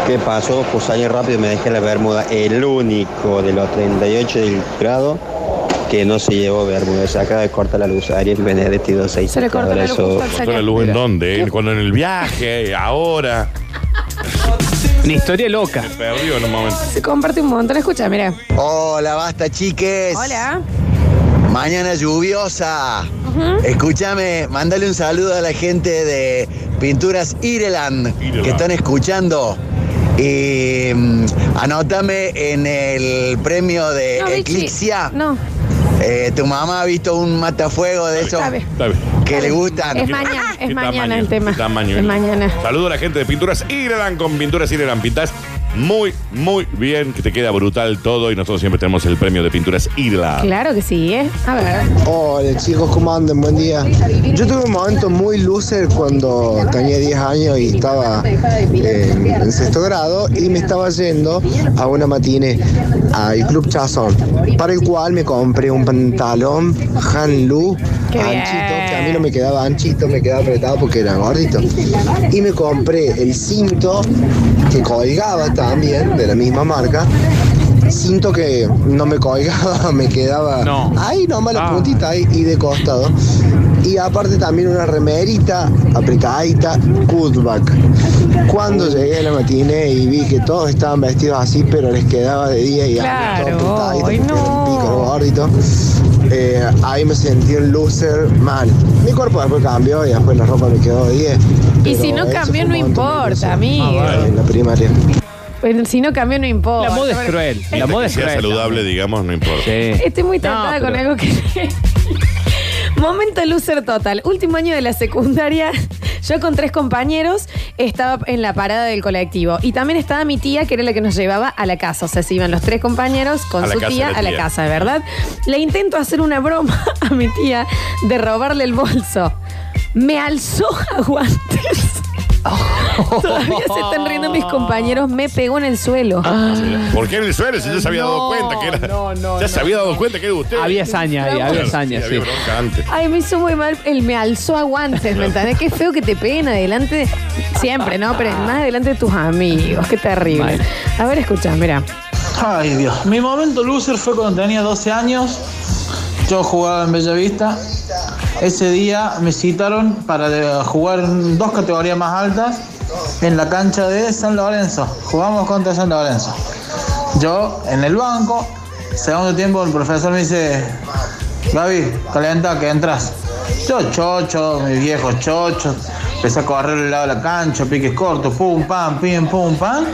¿Qué pasó? Pues salí rápido, me dejé la bermuda. El único de los 38 del grado que no se llevó bermuda. Se acaba de cortar la luz. Ariel Benedetti 26. Se le cortó la luz justo al ¿Cortó la luz en dónde? Cuando en el viaje, ahora. Una historia loca. Se perdió en un momento. Se comparte un montón. Escucha, mira. Hola, basta chiques. Hola. Mañana lluviosa. Escúchame, mándale un saludo a la gente de Pinturas Ireland, que están escuchando. Y mm, anótame en el premio de No, Eclipsia. No. Eh, tu mamá ha visto un matafuego de esos. Está bien. que le gustan. Es mañana, es ¿Qué mañana tamaño? el tema. ¿Qué tamaño? Es mañana. Saludo a la gente de Pinturas Ireland con Pinturas Ireland. Pintas muy, muy bien, que te queda brutal todo y nosotros siempre tenemos el premio de Pinturas Ireland. Claro que sí, ¿eh? A ver. Hola chicos, ¿cómo andan? Buen día. Yo tuve un momento muy loser cuando tenía 10 años y estaba eh, en sexto grado y me estaba yendo a una matine al Club Chazón, para el cual me compré un pantalón Han Lu Qué anchito, que a mí no me quedaba anchito, me quedaba apretado porque era gordito. Y me compré el cinto que colgaba también, de la misma marca. Cinto que no me colgaba, [LAUGHS] me quedaba ahí nomás la puntita ahí y de costado. Y aparte también una remerita apretadita, cutback. Cuando llegué a la matiné y vi que todos estaban vestidos así, pero les quedaba de día y Claro, todo apretadito, no. gordito. Eh, ahí me sentí un loser mal. Mi cuerpo después cambió y después la ropa me quedó de 10. Y si no cambió, no importa, amigo. En la primaria. Pero si no cambió, no importa. La moda es cruel. La Mientras moda es sea cruel. saludable, digamos, no importa. Estoy muy tentada No, con pero- algo que. [LAUGHS] Momento loser total. Último año de la secundaria. Yo con tres compañeros estaba en la parada del colectivo. Y también estaba mi tía, que era la que nos llevaba a la casa. O sea, se iban los tres compañeros con A la su casa tía de la a la tía. casa, ¿verdad? Le intento hacer una broma [LAUGHS] a mi tía de robarle el bolso. Me alzó [LAUGHS] a guantes. [LAUGHS] Todavía se están riendo mis compañeros. Me pegó en el suelo. ¿Por qué en el suelo? Si ya se había dado cuenta que era. ya se había dado cuenta que era usted. Había hazaña ahí, había hazaña, Sí, había sí. bronca antes. Ay, me hizo muy mal. Él me alzó a guantes, ¿me entendés? Qué feo que te peguen adelante. de- Siempre, ¿no? Pero más adelante de tus amigos. Qué terrible. A ver, escucha, mira. Ay Dios, mi momento loser fue cuando tenía 12 años. Yo jugaba en Bellavista. Ese día me citaron para de- jugar dos categorías más altas en la cancha de San Lorenzo. Jugamos contra San Lorenzo. Yo en el banco, segundo tiempo el profesor me dice, Gaby, calenta que entras. Yo chocho, mis viejos chochos, empecé a correr al lado de la cancha, piques cortos, pum, pam, pim, pum, pam.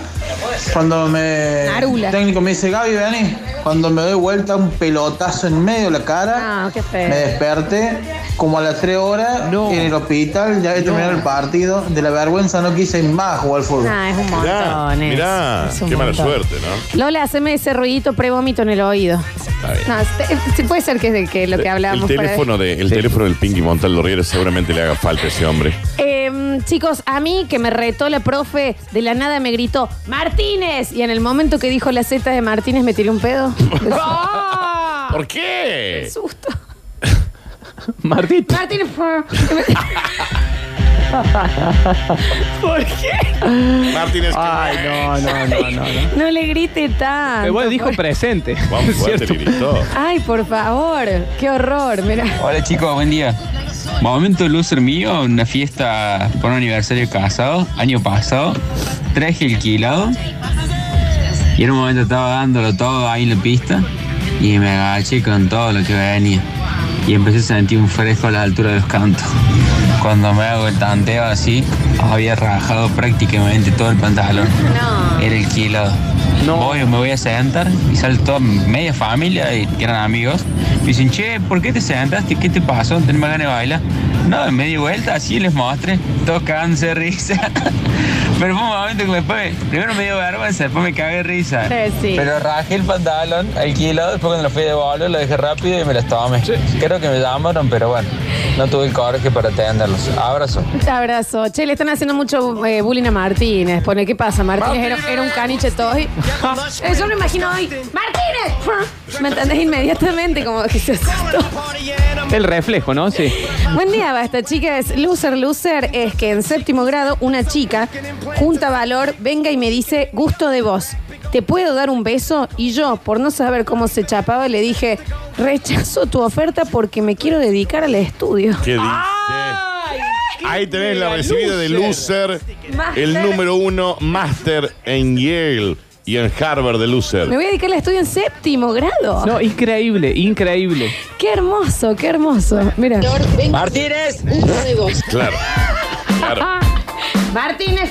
Cuando me Arula. el técnico me dice, Gaby, vení. Cuando me doy vuelta, un pelotazo en medio de la cara. Ah, qué feo. Me desperté como a las 3 horas en el hospital, ya había terminado el partido. De la vergüenza no quise ir más jugar al fútbol. Ah, es un montón. Mirá, es. mirá, Es un qué mala suerte, ¿no? Lola, haceme ese ruidito pre-vómito en el oído. Bien. No, este- sí, puede ser que es de que lo que El hablábamos. para- teléfono, de, el teléfono del Pinky Montaldo Riera seguramente le haga falta a ese hombre. Em, chicos, a mí que me retó la profe, de la nada me gritó, ¡Martínez! Y en el momento que dijo la Z de Martínez me tiré un pedo. [LAUGHS] [LAUGHS] ¿Por qué? susto. [LAUGHS] Martín. Martínez. [LAUGHS] ¿Por qué? Martínez. Ay, no, no, no, no. no. No le grite tanto. Pero bueno, dijo por- presente. [LAUGHS] Juan [LAUGHS] Fuerte ¿Cierto? le gritó. Ay, por favor. Qué horror. Mira. Hola chicos, buen día. Momento loser mío, una fiesta por un aniversario casado, año pasado, traje alquilado y en un momento estaba dándolo todo ahí en la pista y me agaché con todo lo que venía y empecé a sentir un fresco a la altura de los cantos. Cuando me hago el tanteo así, había rajado prácticamente todo el pantalón. No. Era Voy, me voy a sentar y sale toda media familia y eran amigos. Me dicen, che, ¿por qué te sentaste? ¿Qué te pasó? ¿Tenés más ganas de bailar? No, en media vuelta, así les mostré. Todos de risa. [LAUGHS] Pero fue un momento que después, primero me dio vergüenza, después me cagué de risa. Sí, sí. Pero rajé el pantalón alquilado, después cuando lo fui a devolver lo dejé rápido y me las tomé. Creo que me llamaron, pero bueno, no tuve el coraje para atenderlos. Abrazo. Abrazo. Che, le están haciendo mucho eh, bullying a Martínez. Pone, ¿qué pasa? Martínez era, era un caniche toy. Eh, Yo lo imagino hoy. ¡Martínez! ¿Me entendés inmediatamente? Como que se asustó. El reflejo, ¿no? Sí. Buen día, basta, chicas. Loser, loser es que en séptimo grado una chica junta valor, venga y me dice gusto de vos. ¿Te puedo dar un beso? Y yo, por no saber cómo se chapaba, le dije, rechazo tu oferta porque me quiero dedicar al estudio. ¿Qué dice? Ahí tenés la recibida de Loser, el número uno máster en Yale y en Harvard de Loser. Me voy a dedicar al estudio en séptimo grado. No, increíble, increíble. Qué hermoso, qué hermoso. Mira. Martínez. Claro. Claro. [LAUGHS] Martínez.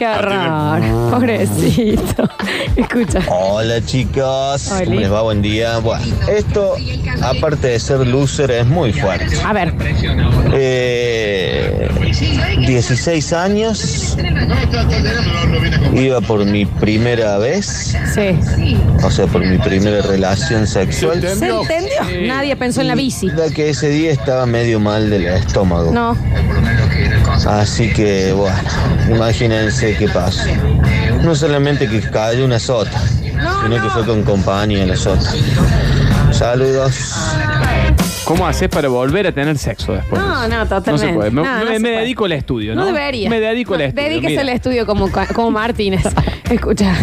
Qué horror. [LAUGHS] Pobrecito. Escucha. Hola chicos, Oli. ¿cómo les va? Buen día. Bueno, esto, aparte de ser loser, es muy fuerte. A ver. Eh, 16 años, iba por mi primera vez, Sí. o sea, por mi primera relación sexual. ¿Se entendió? Nadie pensó en la bici. La que ese día estaba medio mal del estómago. No. Así que, bueno, imagínense qué pasó. No solamente que cayó una sota, sino que fue con compañía la sota. Saludos. ¿Cómo haces para volver a tener sexo después? No, no, No totalmente. se puede. Me, No, no me- se me puede. dedico al estudio, ¿no? No debería. Me dedico al estudio. Dedíquese mira. al estudio como, como Martínez. [LAUGHS] Escucha.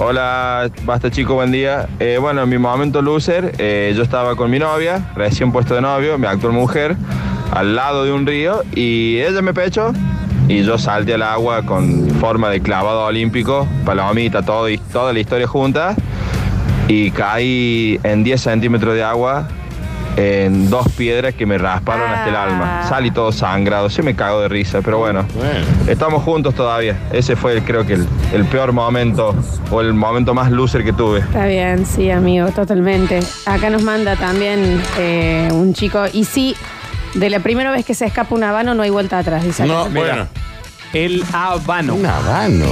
Hola, basta chico, buen día. Eh, bueno, en mi momento loser, eh, yo estaba con mi novia, recién puesto de novio, mi actual mujer, al lado de un río y ella me pechó y yo salté al agua con forma de clavado olímpico, palomita, todo y toda la historia junta y caí en 10 centímetros de agua en dos piedras que me rasparon hasta el alma. Salí todo sangrado, se me cago de risa, pero bueno, estamos juntos todavía. Ese fue el- creo que el, el peor momento o el momento más loser que tuve. Está bien, sí, amigo, totalmente. Acá nos manda también eh, un chico. Y sí, de la primera vez que se escapa un habano no hay vuelta atrás, dice. acá. Mira, El habano. Un habano.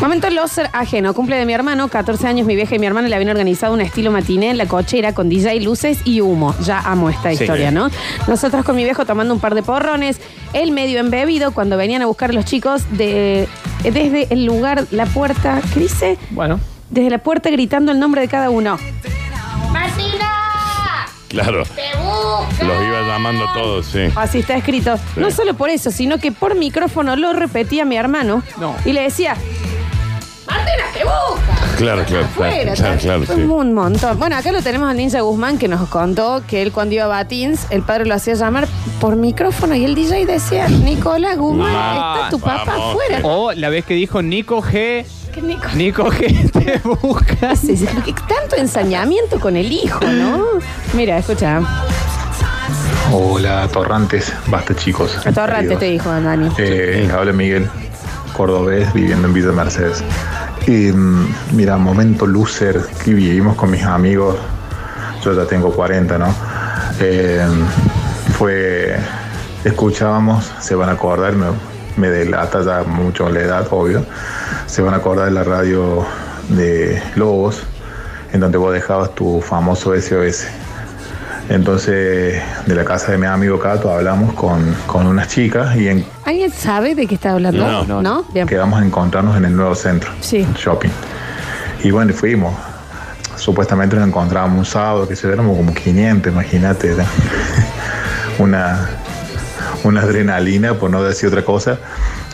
Momento loser ajeno. Cumple de mi hermano, 14 años, mi vieja y mi hermana le habían organizado un estilo matiné en la cochera con DJ, luces y humo. Ya amo esta Sí. historia, ¿no? Nosotros con mi viejo tomando un par de porrones, él medio embebido cuando venían a buscar los chicos de, desde el lugar, la puerta, ¿qué dice? Bueno. Desde la puerta gritando el nombre de cada uno. Claro. Los iba llamando a todos, sí. Así está escrito. No solo por eso, sino que por micrófono lo repetía mi hermano. Y le decía, Martina, te busca. Claro, claro, Afuera, claro, claro, claro, Fue sí. un montón. Bueno, acá lo tenemos al Ninja Guzmán que nos contó que él cuando iba a Batins, el padre lo hacía llamar por micrófono y el DJ decía, Nicolás Guzmán, está tu papá afuera. O la vez que dijo Nico G. ¿Qué Nico? Nico G [LAUGHS] te busca. [LAUGHS] Sí, sí, porque tanto ensañamiento con el hijo, ¿no? Mira, escucha. Hola, Torrantes. Basta, chicos. Atorrante te dijo, Dani. Eh, habla Miguel, cordobés, viviendo en Villa Mercedes. Y, mm, mira, momento loser que vivimos con mis amigos. Yo ya tengo 40, ¿no? Eh, fue. Escuchábamos, se van a acordar, me, me delata ya mucho la edad, obvio. Se van a acordar de la radio de Lobos, en donde vos dejabas tu famoso SOS. Entonces, de la casa de mi amigo Cato hablamos con, con unas chicas y en- ¿Alguien sabe de qué está hablando? No, no, ¿No? Bien. quedamos a encontrarnos en el nuevo centro Sí. shopping. Y bueno, fuimos. Supuestamente nos encontrábamos un sábado, que se éramos como 500, imagínate. ¿no? [LAUGHS] una, una adrenalina, por no decir otra cosa.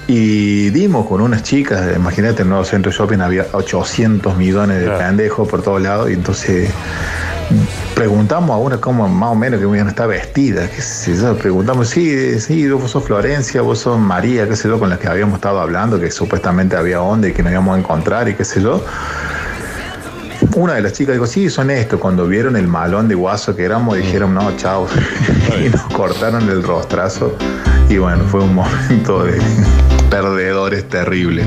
Y dimos con unas chicas, imagínate, en el nuevo centro shopping había 800 millones de pendejos por todos lados. Y entonces preguntamos a una como más o menos que bien está vestida, qué sé yo, preguntamos, sí, sí, vos sos Florencia, vos sos María, qué sé yo, con la que habíamos estado hablando, que supuestamente había onda y que nos íbamos a encontrar y qué sé yo. Una de las chicas dijo, sí, son estos. Cuando vieron el malón de guaso que éramos, dijeron, no, chao. [LAUGHS] y nos cortaron el rostrazo. Y bueno, fue un momento de [LAUGHS] perdedores terrible.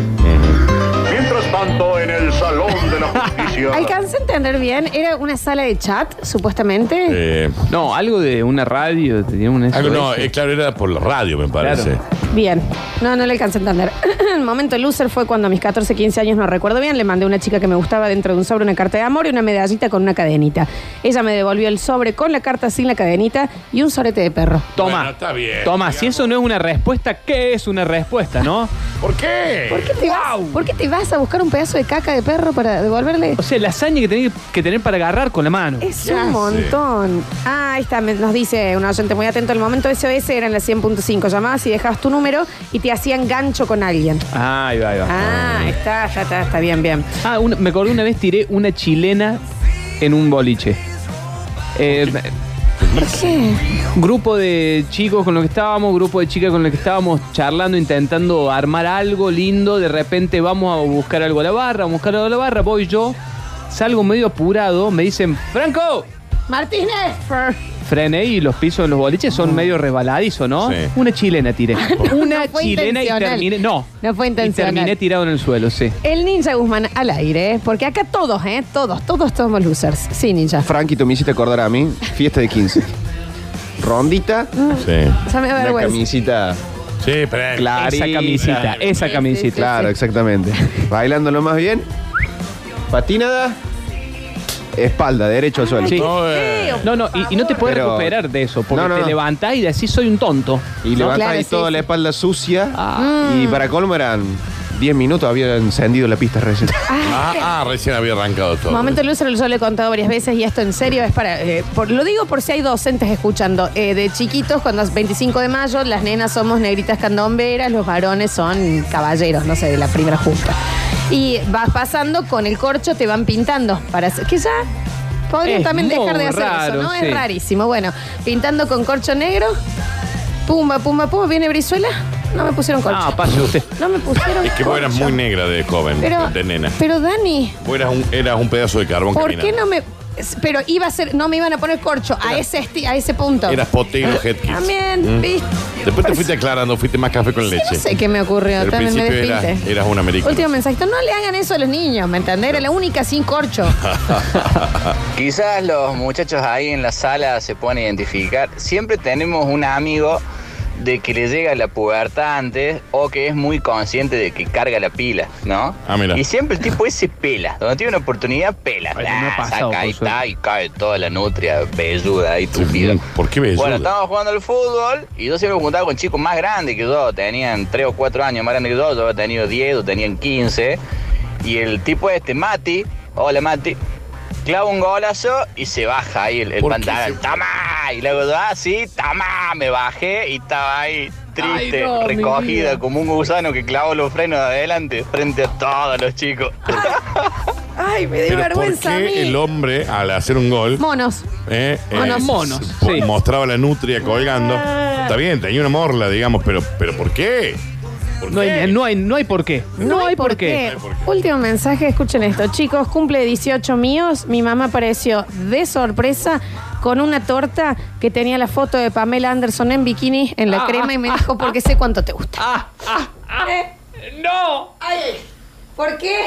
Tanto, en el Salón de la [LAUGHS] Justicia. Alcancé a entender bien, era una sala de chat, supuestamente. Eh, No, algo de una radio. Tenía un algo, no, SOS. eh, claro, era por la radio, me parece. Bien, no, no le alcancé a entender. [CLEARS THROAT] El momento loser fue cuando a mis 14, 15 años, no recuerdo bien, le mandé a una chica que me gustaba dentro de un sobre una carta de amor y una medallita con una cadenita. Ella me devolvió el sobre con la carta sin la cadenita y un sorete de perro. Toma. Bueno, está bien. Toma, si eso no es una respuesta, ¿qué es una respuesta, no? ¿Por qué? ¿Por qué, te vas, ¿Por qué te vas a buscar un pedazo de caca de perro para devolverle? O sea, la hazaña que tenés que tener para agarrar con la mano. Es un montón. Ah, ahí está, me- nos dice un oyente muy atento. El momento SOS era en la 100.5. Llamabas y dejabas tu número y te hacían gancho con alguien. Ah, ahí va, ahí va. Ah, está, ya está, está bien, bien. Ah, una- me acordé una vez tiré una chilena en un boliche. Eh, ¿Por qué? grupo de chicos con los que estábamos, grupo de chicas con los que estábamos charlando, intentando armar algo lindo. De repente vamos a buscar algo a la barra, a buscar algo a la barra. Voy yo, salgo medio apurado, me dicen, Franco, Martínez. Frené y los pisos de los boliches son medio resbaladizos, ¿no? Sí. Una chilena tiré. [LAUGHS] Una no fue chilena y intencional. terminé. No. No fue Y intencional. terminé tirado en el suelo, sí. El ninja Guzmán al aire, ¿eh? porque acá todos, ¿eh? Todos, todos somos losers. Sí, ninja. Franquito, me hiciste acordar a mí. Fiesta de 15. Rondita. Sí. Ya me da Una vergüenza. camisita Sí, pero. clarita. Esa camisita, esa camisita. Claro, exactamente. Bailándolo más bien. Patinada. Espalda, derecho al suelo. Sí. No, eh, No, no, y, y no te puedes Pero- recuperar de eso, porque No, no, te no. levantás y decís soy un tonto. Y levantás Claro, ahí sí, toda sí. la espalda sucia. Ah. Y para colmo eran 10 minutos, había encendido la pista recién. [LAUGHS] Ah, ah, recién había arrancado todo. Momento loser, yo lo he contado varias veces y esto en serio es para. eh, por- lo digo por si hay docentes escuchando. Eh, de chiquitos, cuando es 25 de mayo, las nenas somos negritas candomberas, los varones son caballeros, no sé, de la primera junta. Y vas pasando con el corcho, te van pintando para hacer. Que ya podrían Es también dejar de hacer raro, eso, ¿no? sí. Es rarísimo. Bueno, pintando con corcho negro. Pumba, pumba, pumba. ¿Viene Brizuela? No me pusieron corcho. Ah, pase usted. No me pusieron Es que vos eras corcho. muy negra de joven, Pero, de nena. pero Dani, Vos eras un, eras un pedazo de carbón ¿por qué caminando. no me.? Pero iba a ser. No me iban a poner corcho a ese, esti- a ese punto. Eras potero Headkiss. También, Mm. ¿viste? Después te fuiste aclarando, fuiste más café con leche. No sé qué me ocurrió. Al También me principio eras, despinte. eras un americano. Último mensajito. No le hagan eso a los niños, ¿me entendés? Era la única sin corcho. [LAUGHS] Quizás los muchachos ahí en la sala se puedan identificar. Siempre tenemos un amigo de que le llega la pubertad antes o que es muy consciente de que carga la pila, ¿no? Ah, mira. Y siempre el tipo ese pela. Donde tiene una oportunidad, pela. Ay, no me ha Ah, pasado, saca, ahí está y cae toda la nutria velluda ahí tupida. ¿Por qué velluda? Bueno, estábamos jugando al fútbol y yo siempre me juntaba con chicos más grandes que yo. Tenían 3 o 4 años más grandes que yo. Yo había tenido 10 o tenían 15. Y el tipo este, Mati, hola Mati, clava un golazo y se baja ahí el, ¿Por pantalón. se- ¡Tama! Y luego yo, ah, sí, ¡tama! Me bajé y estaba ahí triste, Ay, no, mi recogida como un gusano que clavó los frenos de adelante frente a todos los chicos. [LAUGHS] Ay, me Pero ¿por vergüenza a mí. qué el hombre, al hacer un gol, Monos. eh, eh, Monos. Monos, sí. mostraba la nutria colgando? Está bien, tenía una morla, digamos, pero, pero ¿por qué? ¿Por No qué? hay, no, hay, no hay por qué. No, hay por qué. Último mensaje, escuchen esto. Chicos, cumple 18 míos. Mi mamá apareció de sorpresa con una torta que tenía la foto de Pamela Anderson en bikini en la Ah, crema y me dijo, porque sé cuánto te gusta. Ah, ah, ah. ¡No! Ay, ¿Por qué?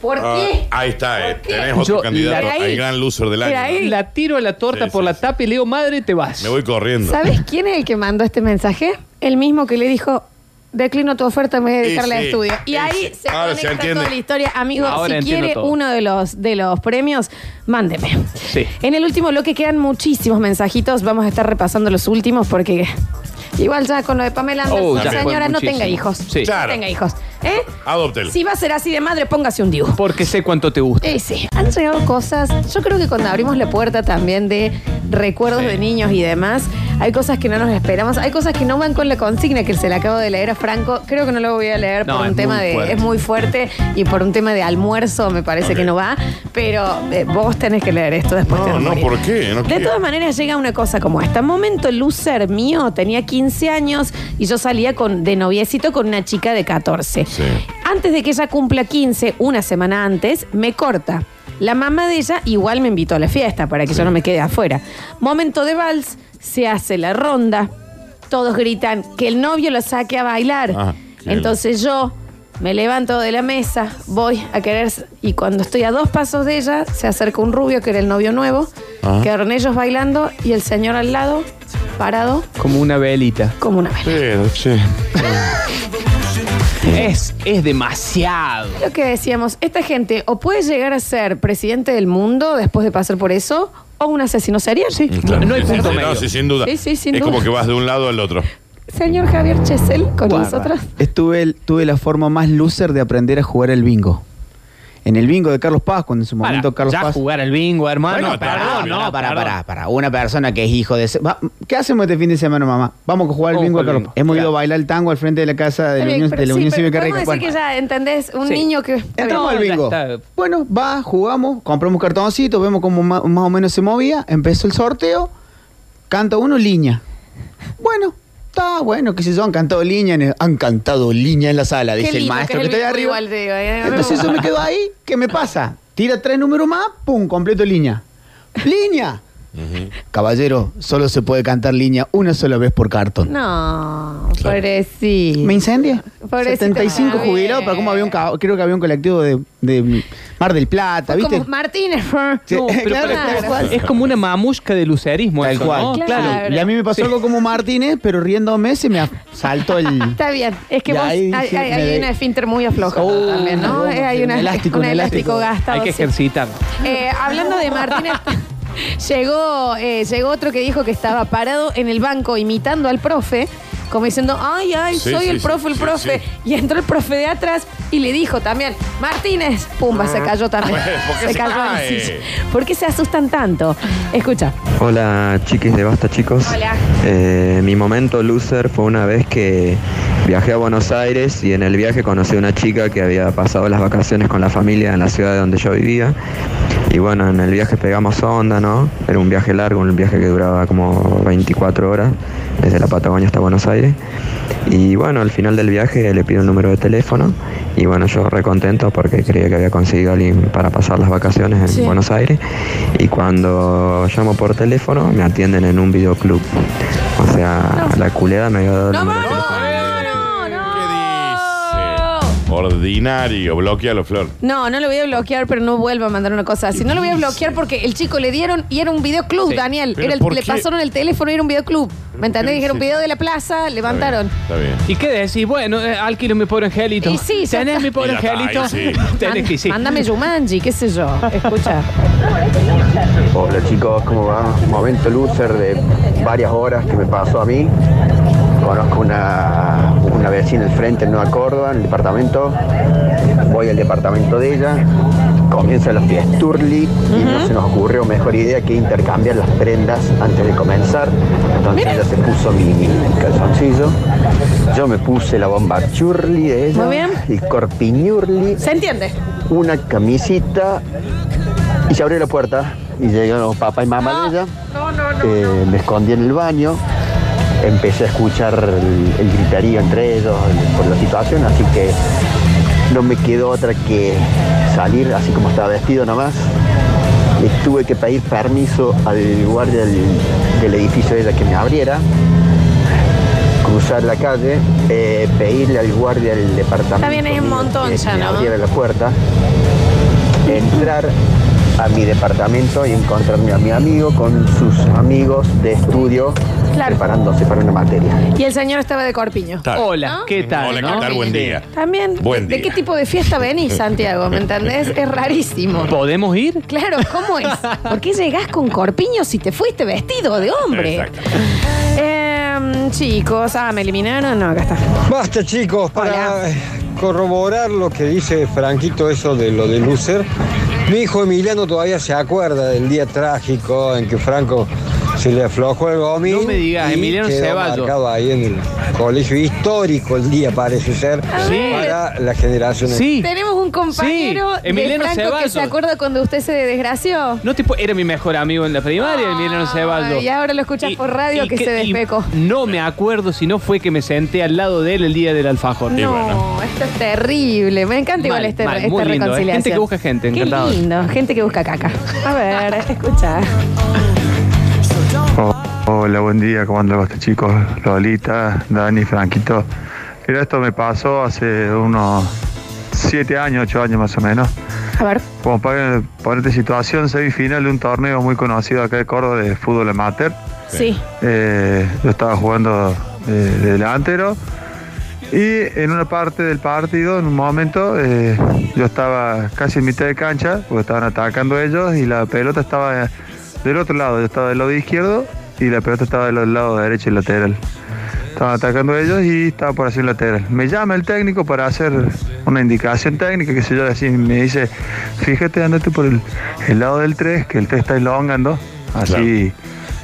¿Por Ah, qué? ahí está, eh. qué? tenés otro Yo- candidato la- al gran loser del Mira año. ahí. La tiro a la torta Sí, por sí, la sí. tapa y le digo, madre, te vas. Me voy corriendo. ¿Sabes quién es el que mandó este mensaje? El mismo que le dijo, declino tu oferta, me voy a dedicar Sí, al sí. estudio. Y Sí, ahí se Ahora se conecta entiende. toda la historia. Amigo, Ahora si entiendo quiere todo. uno de los, de los premios, mándeme. Sí. En el último bloque quedan muchísimos mensajitos. Vamos a estar repasando los últimos porque igual ya con lo de Pamela Anderson, Oh, ya fue señora, no muchísimo. tenga hijos. Sí. No Claro. tenga hijos. ¿Eh? Adóptelo. Si va a ser así de madre, póngase un dibujo. Porque sé cuánto te gusta. Eh, sí, han llegado cosas. Yo creo que cuando abrimos la puerta también de recuerdos de niños y demás, hay cosas que no nos esperamos. Hay cosas que no van con la consigna que se le acabo de leer a Franco. Creo que no lo voy a leer No, por un es tema muy de. fuerte. Es muy fuerte y por un tema de almuerzo me parece Ok. que no va. Pero eh, vos tenés que leer esto después. te No, a no, morir. ¿por qué? No de quiero. todas maneras llega una cosa como esta. Momento loser mío, tenía 15 años y yo salía con, de noviecito con una chica de 14. Sí. Antes de que ella cumpla 15, una semana antes, me corta. La mamá de ella igual me invitó a la fiesta para que yo no me quede afuera. Momento de vals, se hace la ronda, todos gritan que el novio lo saque a bailar. Ah, Entonces yo Me levanto de la mesa, voy a querer. Y cuando estoy a dos pasos de ella, se acerca un rubio que era el novio nuevo. Ah. Quedaron ellos bailando y el señor al lado, parado, Como una velita. como una vela. Pero, che. Es, es demasiado. Lo que decíamos, esta gente o puede llegar a ser presidente del mundo después de pasar por eso, o un asesino serial. Sí. Claro, sí, sí, sí, no, sí, sin duda. Sí, sí, sin es duda. como que vas de un lado al otro. Señor Javier Chesel, con nosotros. Estuve, tuve la forma más loser de aprender a jugar el bingo. En el bingo de Carlos Paz, cuando en su momento Carlos ya Paz. jugar al bingo, hermano. Bueno, perdón, pará, no, pará, perdón. pará, pará. Una persona que es hijo de... ese- Va, ¿Qué hacemos este fin de semana, mamá? Vamos a jugar al Vamos bingo a Carlos Paz. Hemos ido a bailar el tango al frente de la casa de la Unión, de la sí, Unión Cívica Rica. decir que ya entendés un Sí. niño que. Entramos al bingo. Bueno, va, jugamos, compramos cartoncito, vemos cómo más, o menos se movía, empezó el sorteo, canta uno línea. Bueno, está bueno, qué sé yo, han cantado línea, en el- han cantado línea en la sala, Qué dice el lindo maestro que es el está ahí arriba. igual de- eh, Entonces yo me quedo ahí, ¿qué me pasa? Tira tres números más, pum, completo línea. ¡Línea! Caballero, solo se puede cantar línea una sola vez por cartón. No, pobrecito. ¿Me incendia? Pobrecito 75 Javier. jubilados, pero como había un ca- creo que había un colectivo de, de Mar del Plata, Fue ¿viste? Como Martínez. Sí, No, [LAUGHS] pero claro, para- tal cual. es como una mamusca de lucerismo. Tal eso, cual. ¿no? Claro. Y a mí me pasó Sí. algo como Martínez, pero riéndome se me saltó el. [LAUGHS] Está bien, es que Y vos ahí hay, dije, hay- me hay de- una esfínter muy aflojada Oh, también, ¿no? Eh, hay un una, elástico, un un elástico, elástico. gastado. Hay que sí. ejercitar. Eh, hablando de [LAUGHS] Martínez, llegó, eh, llegó otro que dijo que estaba parado en el banco imitando al profe, como diciendo, ay, ay, Sí, soy sí, el sí, profe, el sí, profe. sí. Y entró el profe de atrás y le dijo también, Martínez, pumba, se cayó también. Bueno, ¿por qué se cayó en la cae? silla. ¿Por qué se asustan tanto? Escucha. Hola chiquis de Basta chicos. Hola. Eh, mi momento loser fue una vez que viajé a Buenos Aires y en el viaje conocí a una chica que había pasado las vacaciones con la familia en la ciudad de donde yo vivía. Y bueno, en el viaje pegamos onda, ¿no? Era un viaje largo, un viaje que duraba como 24 horas, desde la Patagonia hasta Buenos Aires. Y bueno, al final del viaje le pido un número de teléfono y bueno, yo recontento porque creía que había conseguido a alguien para pasar las vacaciones en Sí. Buenos Aires. Y cuando llamo por teléfono me atienden en un videoclub. O sea, la culeada me había dado el número de teléfono. Ordinario, bloquealo, Flor. No, no lo voy a bloquear, pero no vuelva a mandar una cosa así. No lo voy a bloquear porque el chico le dieron y era un videoclub, Sí. Daniel. ¿Pero Era el- por le qué? pasaron el teléfono y era un videoclub. ¿Me entendés? Dijeron video de la plaza, levantaron. Está bien. ¿Y qué decís? Bueno, eh, alquilo mi pobre angelito. Y sí, ya ¿Tenés está. mi pobre Y ya está, angelito? ahí sí. [LAUGHS] Tenés que sí. Mándame Jumanji, qué sé yo. Escucha. Hola chicos, ¿cómo va? Momento loser de varias horas que me pasó a mí. Conozco una, una vecina del frente en Nueva Córdoba, en el departamento. Voy al departamento de ella. Comienzan los fiesturli y no se nos ocurrió mejor idea que intercambiar las prendas antes de comenzar. Entonces ella se puso mi, mi calzoncillo. Yo me puse la bomba churli de ella. Muy bien. El corpiñurli ¿Se entiende? una camisita y se abrió la puerta y llegaron papá y mamá de ella. Eh, me escondí en el baño, empecé a escuchar el, el griterío entre ellos por la situación, así que no me quedó otra que salir así como estaba vestido nomás. Le tuve que pedir permiso al guardia del, del edificio de ella que me abriera cruzar la calle, eh, pedirle al guardia del departamento bien, es un montón que ya, me ¿no? abriera la puerta, entrar a mi departamento y encontrarme a mi amigo con sus amigos de estudio Claro. preparándose para una materia. Y el señor estaba de corpiño. Tal. Hola, ¿qué tal? Hola, no? ¿qué tal? Buen día. También, Buen ¿de día. qué tipo de fiesta venís, Santiago? ¿Me entendés? Es rarísimo. ¿Podemos ir? Claro, ¿cómo es? [LAUGHS] ¿Por qué llegás con corpiño si te fuiste vestido de hombre? Exacto. Em, chicos, ah, ¿me eliminaron? No, acá está. Basta chicos, para Hola. corroborar lo que dice Franquito, eso de lo de Lucer, mi hijo Emiliano todavía se acuerda del día trágico en que Franco se le aflojó el gomín. No me digas, Emiliano quedó Ceballos. marcado ahí en el colegio histórico el día parece ser Sí. para la generación Sí. Tenemos un compañero Sí, Emiliano de Franco que Ceballos. se acuerda cuando usted se desgració. No te pu- era mi mejor amigo en la primaria, Emiliano Ceballos. Y ahora lo escuchas por radio y que, se y despecó. No me acuerdo si no fue que me senté al lado de él el día del alfajor. No, esto es terrible. Me encanta igual Mal, este, mal, esta muy lindo, ¿eh? reconciliación. Gente que busca gente, Qué encantado. lindo, gente que busca caca. A ver, [LAUGHS] escucha. Oh, hola, buen día, ¿cómo andan los chicos? Lolita, Dani, Franquito. Mira, esto me pasó hace unos 7 años, 8 años más o menos. A ver. Como para ponerte situación, semifinal de un torneo muy conocido acá de Córdoba de fútbol amateur. Sí. Eh, yo estaba jugando eh, de delantero y en una parte del partido, en un momento, eh, yo estaba casi en mitad de cancha, porque estaban atacando ellos y la pelota estaba del otro lado, yo estaba del lado izquierdo y la pelota estaba del lado derecho y lateral. Estaban atacando ellos y estaba por así el lateral. Me llama el técnico para hacer una indicación técnica, que sé yo, así me dice, fíjate, andate por el, el lado del 3, que el 3 está elongando, así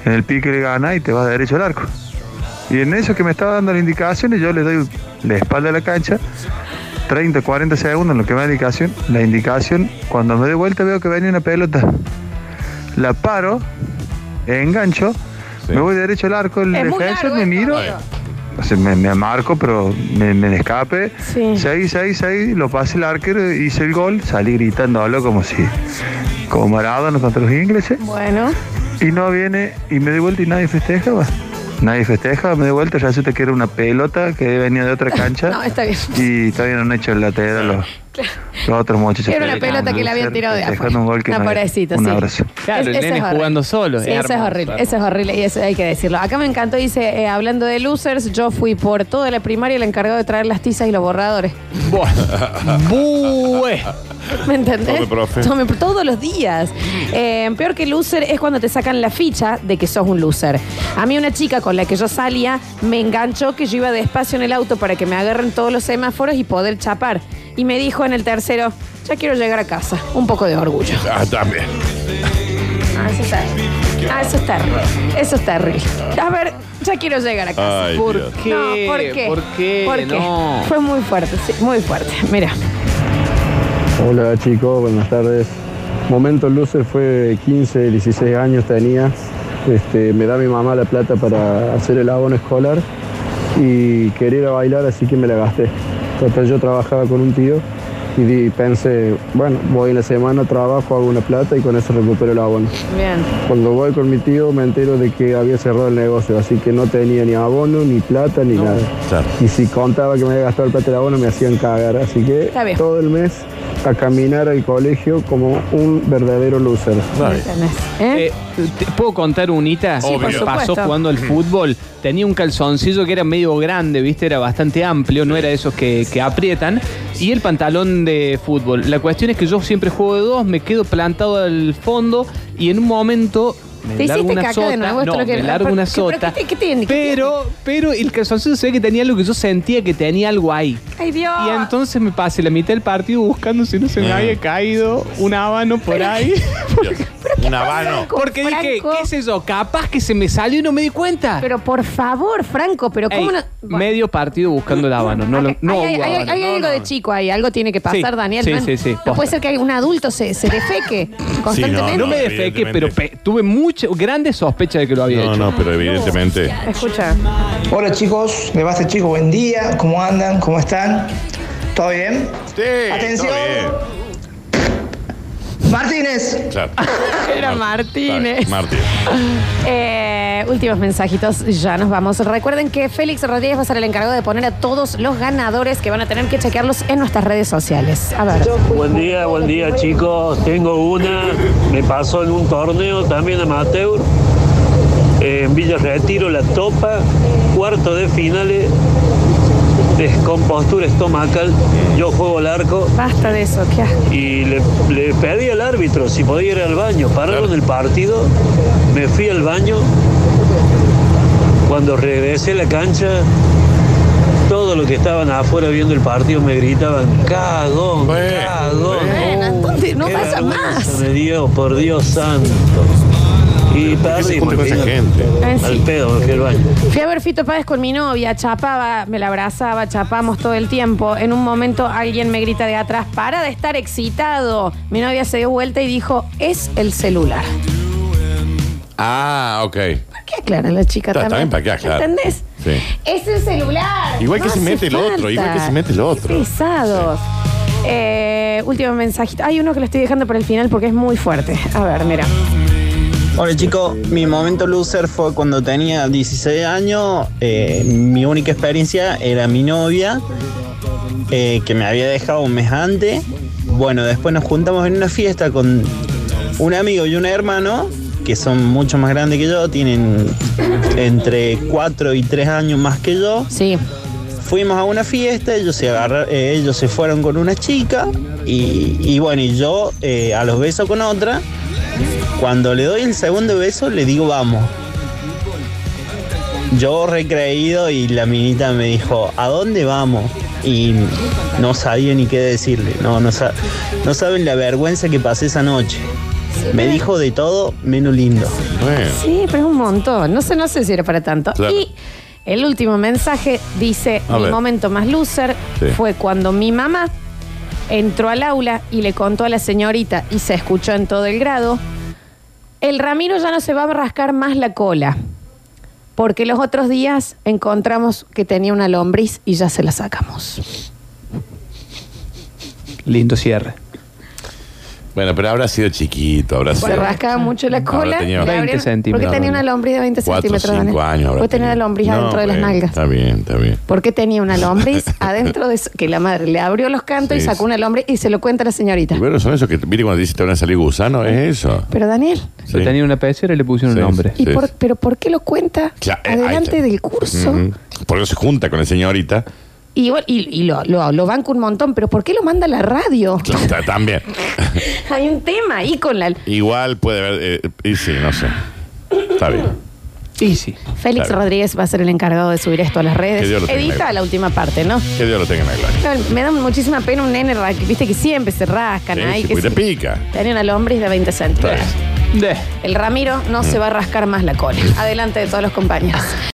en el pique le gana y te vas derecho al arco. Y en eso que me estaba dando la indicación, y yo le doy la espalda a la cancha, 30, 40 segundos en lo que me da la indicación. La indicación, cuando me doy vuelta veo que venía una pelota. La paro, engancho, me voy derecho al arco, el defensor me miro, me, me marco, pero me, me escape. Sí. Seguí, seguí, seguí, lo pasé el arquero, hice el gol, salí gritándolo como si, como Maradona contra los ingleses. Bueno. Y no viene, y me doy vuelta y nadie festejaba. Nadie festeja, me doy vuelta, resulta que era una pelota que venía de otra cancha. [LAUGHS] No, está bien. Y todavía no han hecho el lateral los, los otros muchachos. Era una pelota que le habían tirado de afuera. un gol que No, no era. pobrecito, Un sí. abrazo. Claro, el Es- nene es horrible. jugando solo. Sí, es eso es horrible, hermoso. eso es horrible y eso hay que decirlo. Acá me encantó, dice, eh, hablando de losers, yo fui por toda la primaria el encargado de traer las tizas y los borradores. Bue. [LAUGHS] ¿Me entendés? Tome, profe. Tome, todos los días. Eh, peor que loser es cuando te sacan la ficha de que sos un loser. A mí una chica con la que yo salía me enganchó que yo iba despacio en el auto para que me agarren todos los semáforos y poder chapar. Y me dijo en el tercero, ya quiero llegar a casa. Un poco de orgullo. Ah, también. Ah, eso es terrible. Ah, eso es terrible. Eso es terrible. A ver, ya quiero llegar a casa. Ay, ¿Por Dios. qué? No, ¿por qué? ¿Por qué? ¿Por qué? No. Fue muy fuerte, sí, muy fuerte. Mira. Hola chicos, buenas tardes. Momento loser fue 15, 16 años tenía. Este, me da mi mamá la plata para hacer el abono escolar y quería ir a bailar, así que me la gasté. Total, yo trabajaba con un tío y di- pensé, bueno, voy en la semana, trabajo, hago una plata y con eso recupero el abono. Bien. Cuando voy con mi tío me entero de que había cerrado el negocio, así que no tenía ni abono, ni plata, ni nada. Y si contaba que me había gastado el plata del abono me hacían cagar, así que Está bien. todo el mes a caminar al colegio como un verdadero loser. ¿Eh? Eh, ¿te ¿Puedo contar unita? Sí, por Me pasó jugando al fútbol. Tenía un calzoncillo que era medio grande, ¿viste? Era bastante amplio, no era de esos que, que aprietan. Y el pantalón de fútbol. La cuestión es que yo siempre juego de dos, me quedo plantado al fondo y en un momento. Me ¿Te largo hiciste una caca sota. de nuevo? Esto no, lo que- me largo ¿Pero una qué- sota. pero qué- qué tiene? ¿Qué Pero, pero el calzoncillo se ve que tenía algo que yo sentía que tenía algo ahí. ¡Ay, Dios! Y entonces me pasé la mitad del partido buscando si no se me Mm. había caído un habano por ahí. [LAUGHS] Un habano. Porque dije, Franco? ¿qué es eso? Capaz que se me salió y no me di cuenta. Pero por favor, Franco, pero Ey, ¿cómo no? Medio partido buscando el habano. No, lo- no hay, hubo hay- habano. hay algo de chico ahí, algo tiene que pasar, Sí, Daniel. sí, no, sí, sí, no posta. puede ser que un adulto se, se defeque constantemente. No me defeque, pero pe- tuve mucha, grande sospecha de que lo había No, hecho. no, pero evidentemente. Escucha. Hola chicos, de Basta chicos, buen día, ¿cómo andan? ¿Cómo están? ¿Todo bien? Sí. Atención. todo Martínez. Claro. [LAUGHS] Era Martínez. Martín. Eh, últimos mensajitos, ya nos vamos. Recuerden que Félix Rodríguez va a ser el encargado de poner a todos los ganadores que van a tener que chequearlos en nuestras redes sociales. A ver. Buen día, buen día chicos. Tengo una, me pasó en un torneo también amateur, eh, en Villa Retiro, la topa, cuarto de finales, descompostura estomacal, yo juego al arco Basta de eso, qué asco. y le, le pedí al árbitro si podía ir al baño, pararon el partido, me fui al baño, cuando regresé a la cancha, todos los que estaban afuera viendo el partido me gritaban, cagón, cagón. Bueno, entonces no Qué pasa más. Me dio, por Dios santo. Y perdí, junta con esa gente? Sí. Al pedo, me fui al baño. Fui a ver Fito Páez con mi novia, chapaba, me la abrazaba, chapamos todo el tiempo. En un momento alguien me grita de atrás, para de estar excitado. Mi novia se dio vuelta y dijo, es el celular. Ah, ok. ¿Para qué aclara la chica Está, está también? bien, ¿para qué aclara? ¿Entendés? Sí. Es el celular. Igual que No se hace mete el otro, igual que se mete el otro. Qué pesados. Eh, último mensajito. Hay uno que lo estoy dejando para el final porque es muy fuerte. A ver, mira. Hola chicos, mi momento loser fue cuando tenía 16 años. eh, mi única experiencia era mi novia, eh, que me había dejado un mes antes. Bueno, después nos juntamos en una fiesta con un amigo y un hermano, que son mucho más grandes que yo, tienen entre 4 y 3 años más que yo. Sí. Fuimos a una fiesta, ellos se, agarra- eh, ellos se fueron con una chica y, y bueno, y yo a los besos con otra. Cuando le doy el segundo beso, le digo vamos. Yo recreído y la minita me dijo, ¿a dónde vamos? Y no sabía ni qué decirle. No, no, sa- no saben la vergüenza que pasé esa noche. Me dijo de todo menos lindo. Sí, pero es un montón. No sé, no sé si era para tanto. Claro. Y el último mensaje dice: A Mi ver. momento más loser Sí. fue cuando mi mamá entró al aula y le contó a la señorita y se escuchó en todo el grado. El Ramiro ya no se va a rascar más la cola. Porque los otros días encontramos que tenía una lombriz y ya se la sacamos. Lindo cierre. Bueno, pero habrá sido chiquito, habrá Se sido. rascaba mucho la cola. tenía le 20 abrieron- centímetros. Porque tenía una lombriz de 20 Cuatro, centímetros. cinco Daniel. años habrá Porque tenía la tenido. lombriz No, adentro de las bueno, nalgas. Está bien, está bien. Porque tenía una lombriz [LAUGHS] adentro de su- que la madre le abrió los cantos y Sí, sacó una lombriz y se lo cuenta a la señorita. Y bueno, son esos que, mire cuando dice te van a salir gusanos, es eso. Pero Daniel, Sí. Tenía una pecera y le pusieron Sí, un nombre. ¿y sí. por, pero por qué lo cuenta Claro, eh, ahí adelante está. del curso? Ujú. Por eso se junta con la señorita. Y, igual- y, y lo, lo, lo banco un montón, pero ¿por qué lo manda la radio? [LAUGHS] Claro, también. [LAUGHS] Hay un tema ahí con la... Igual puede haber. eh, y sí, no sé. Está bien. Sí, sí. Félix Claro. Rodríguez va a ser el encargado de subir esto a las redes. Que Dios lo tenga en la Edita la última parte, ¿no? Que Dios lo tenga en la gloria. No, Me da muchísima pena un nene, viste que siempre se rascan Sí, ahí. sí, que se- te pica. Una lombriz de 20 centímetros. De. El Ramiro no Mm. se va a rascar más la cola. [LAUGHS] Adelante de todos los compañeros.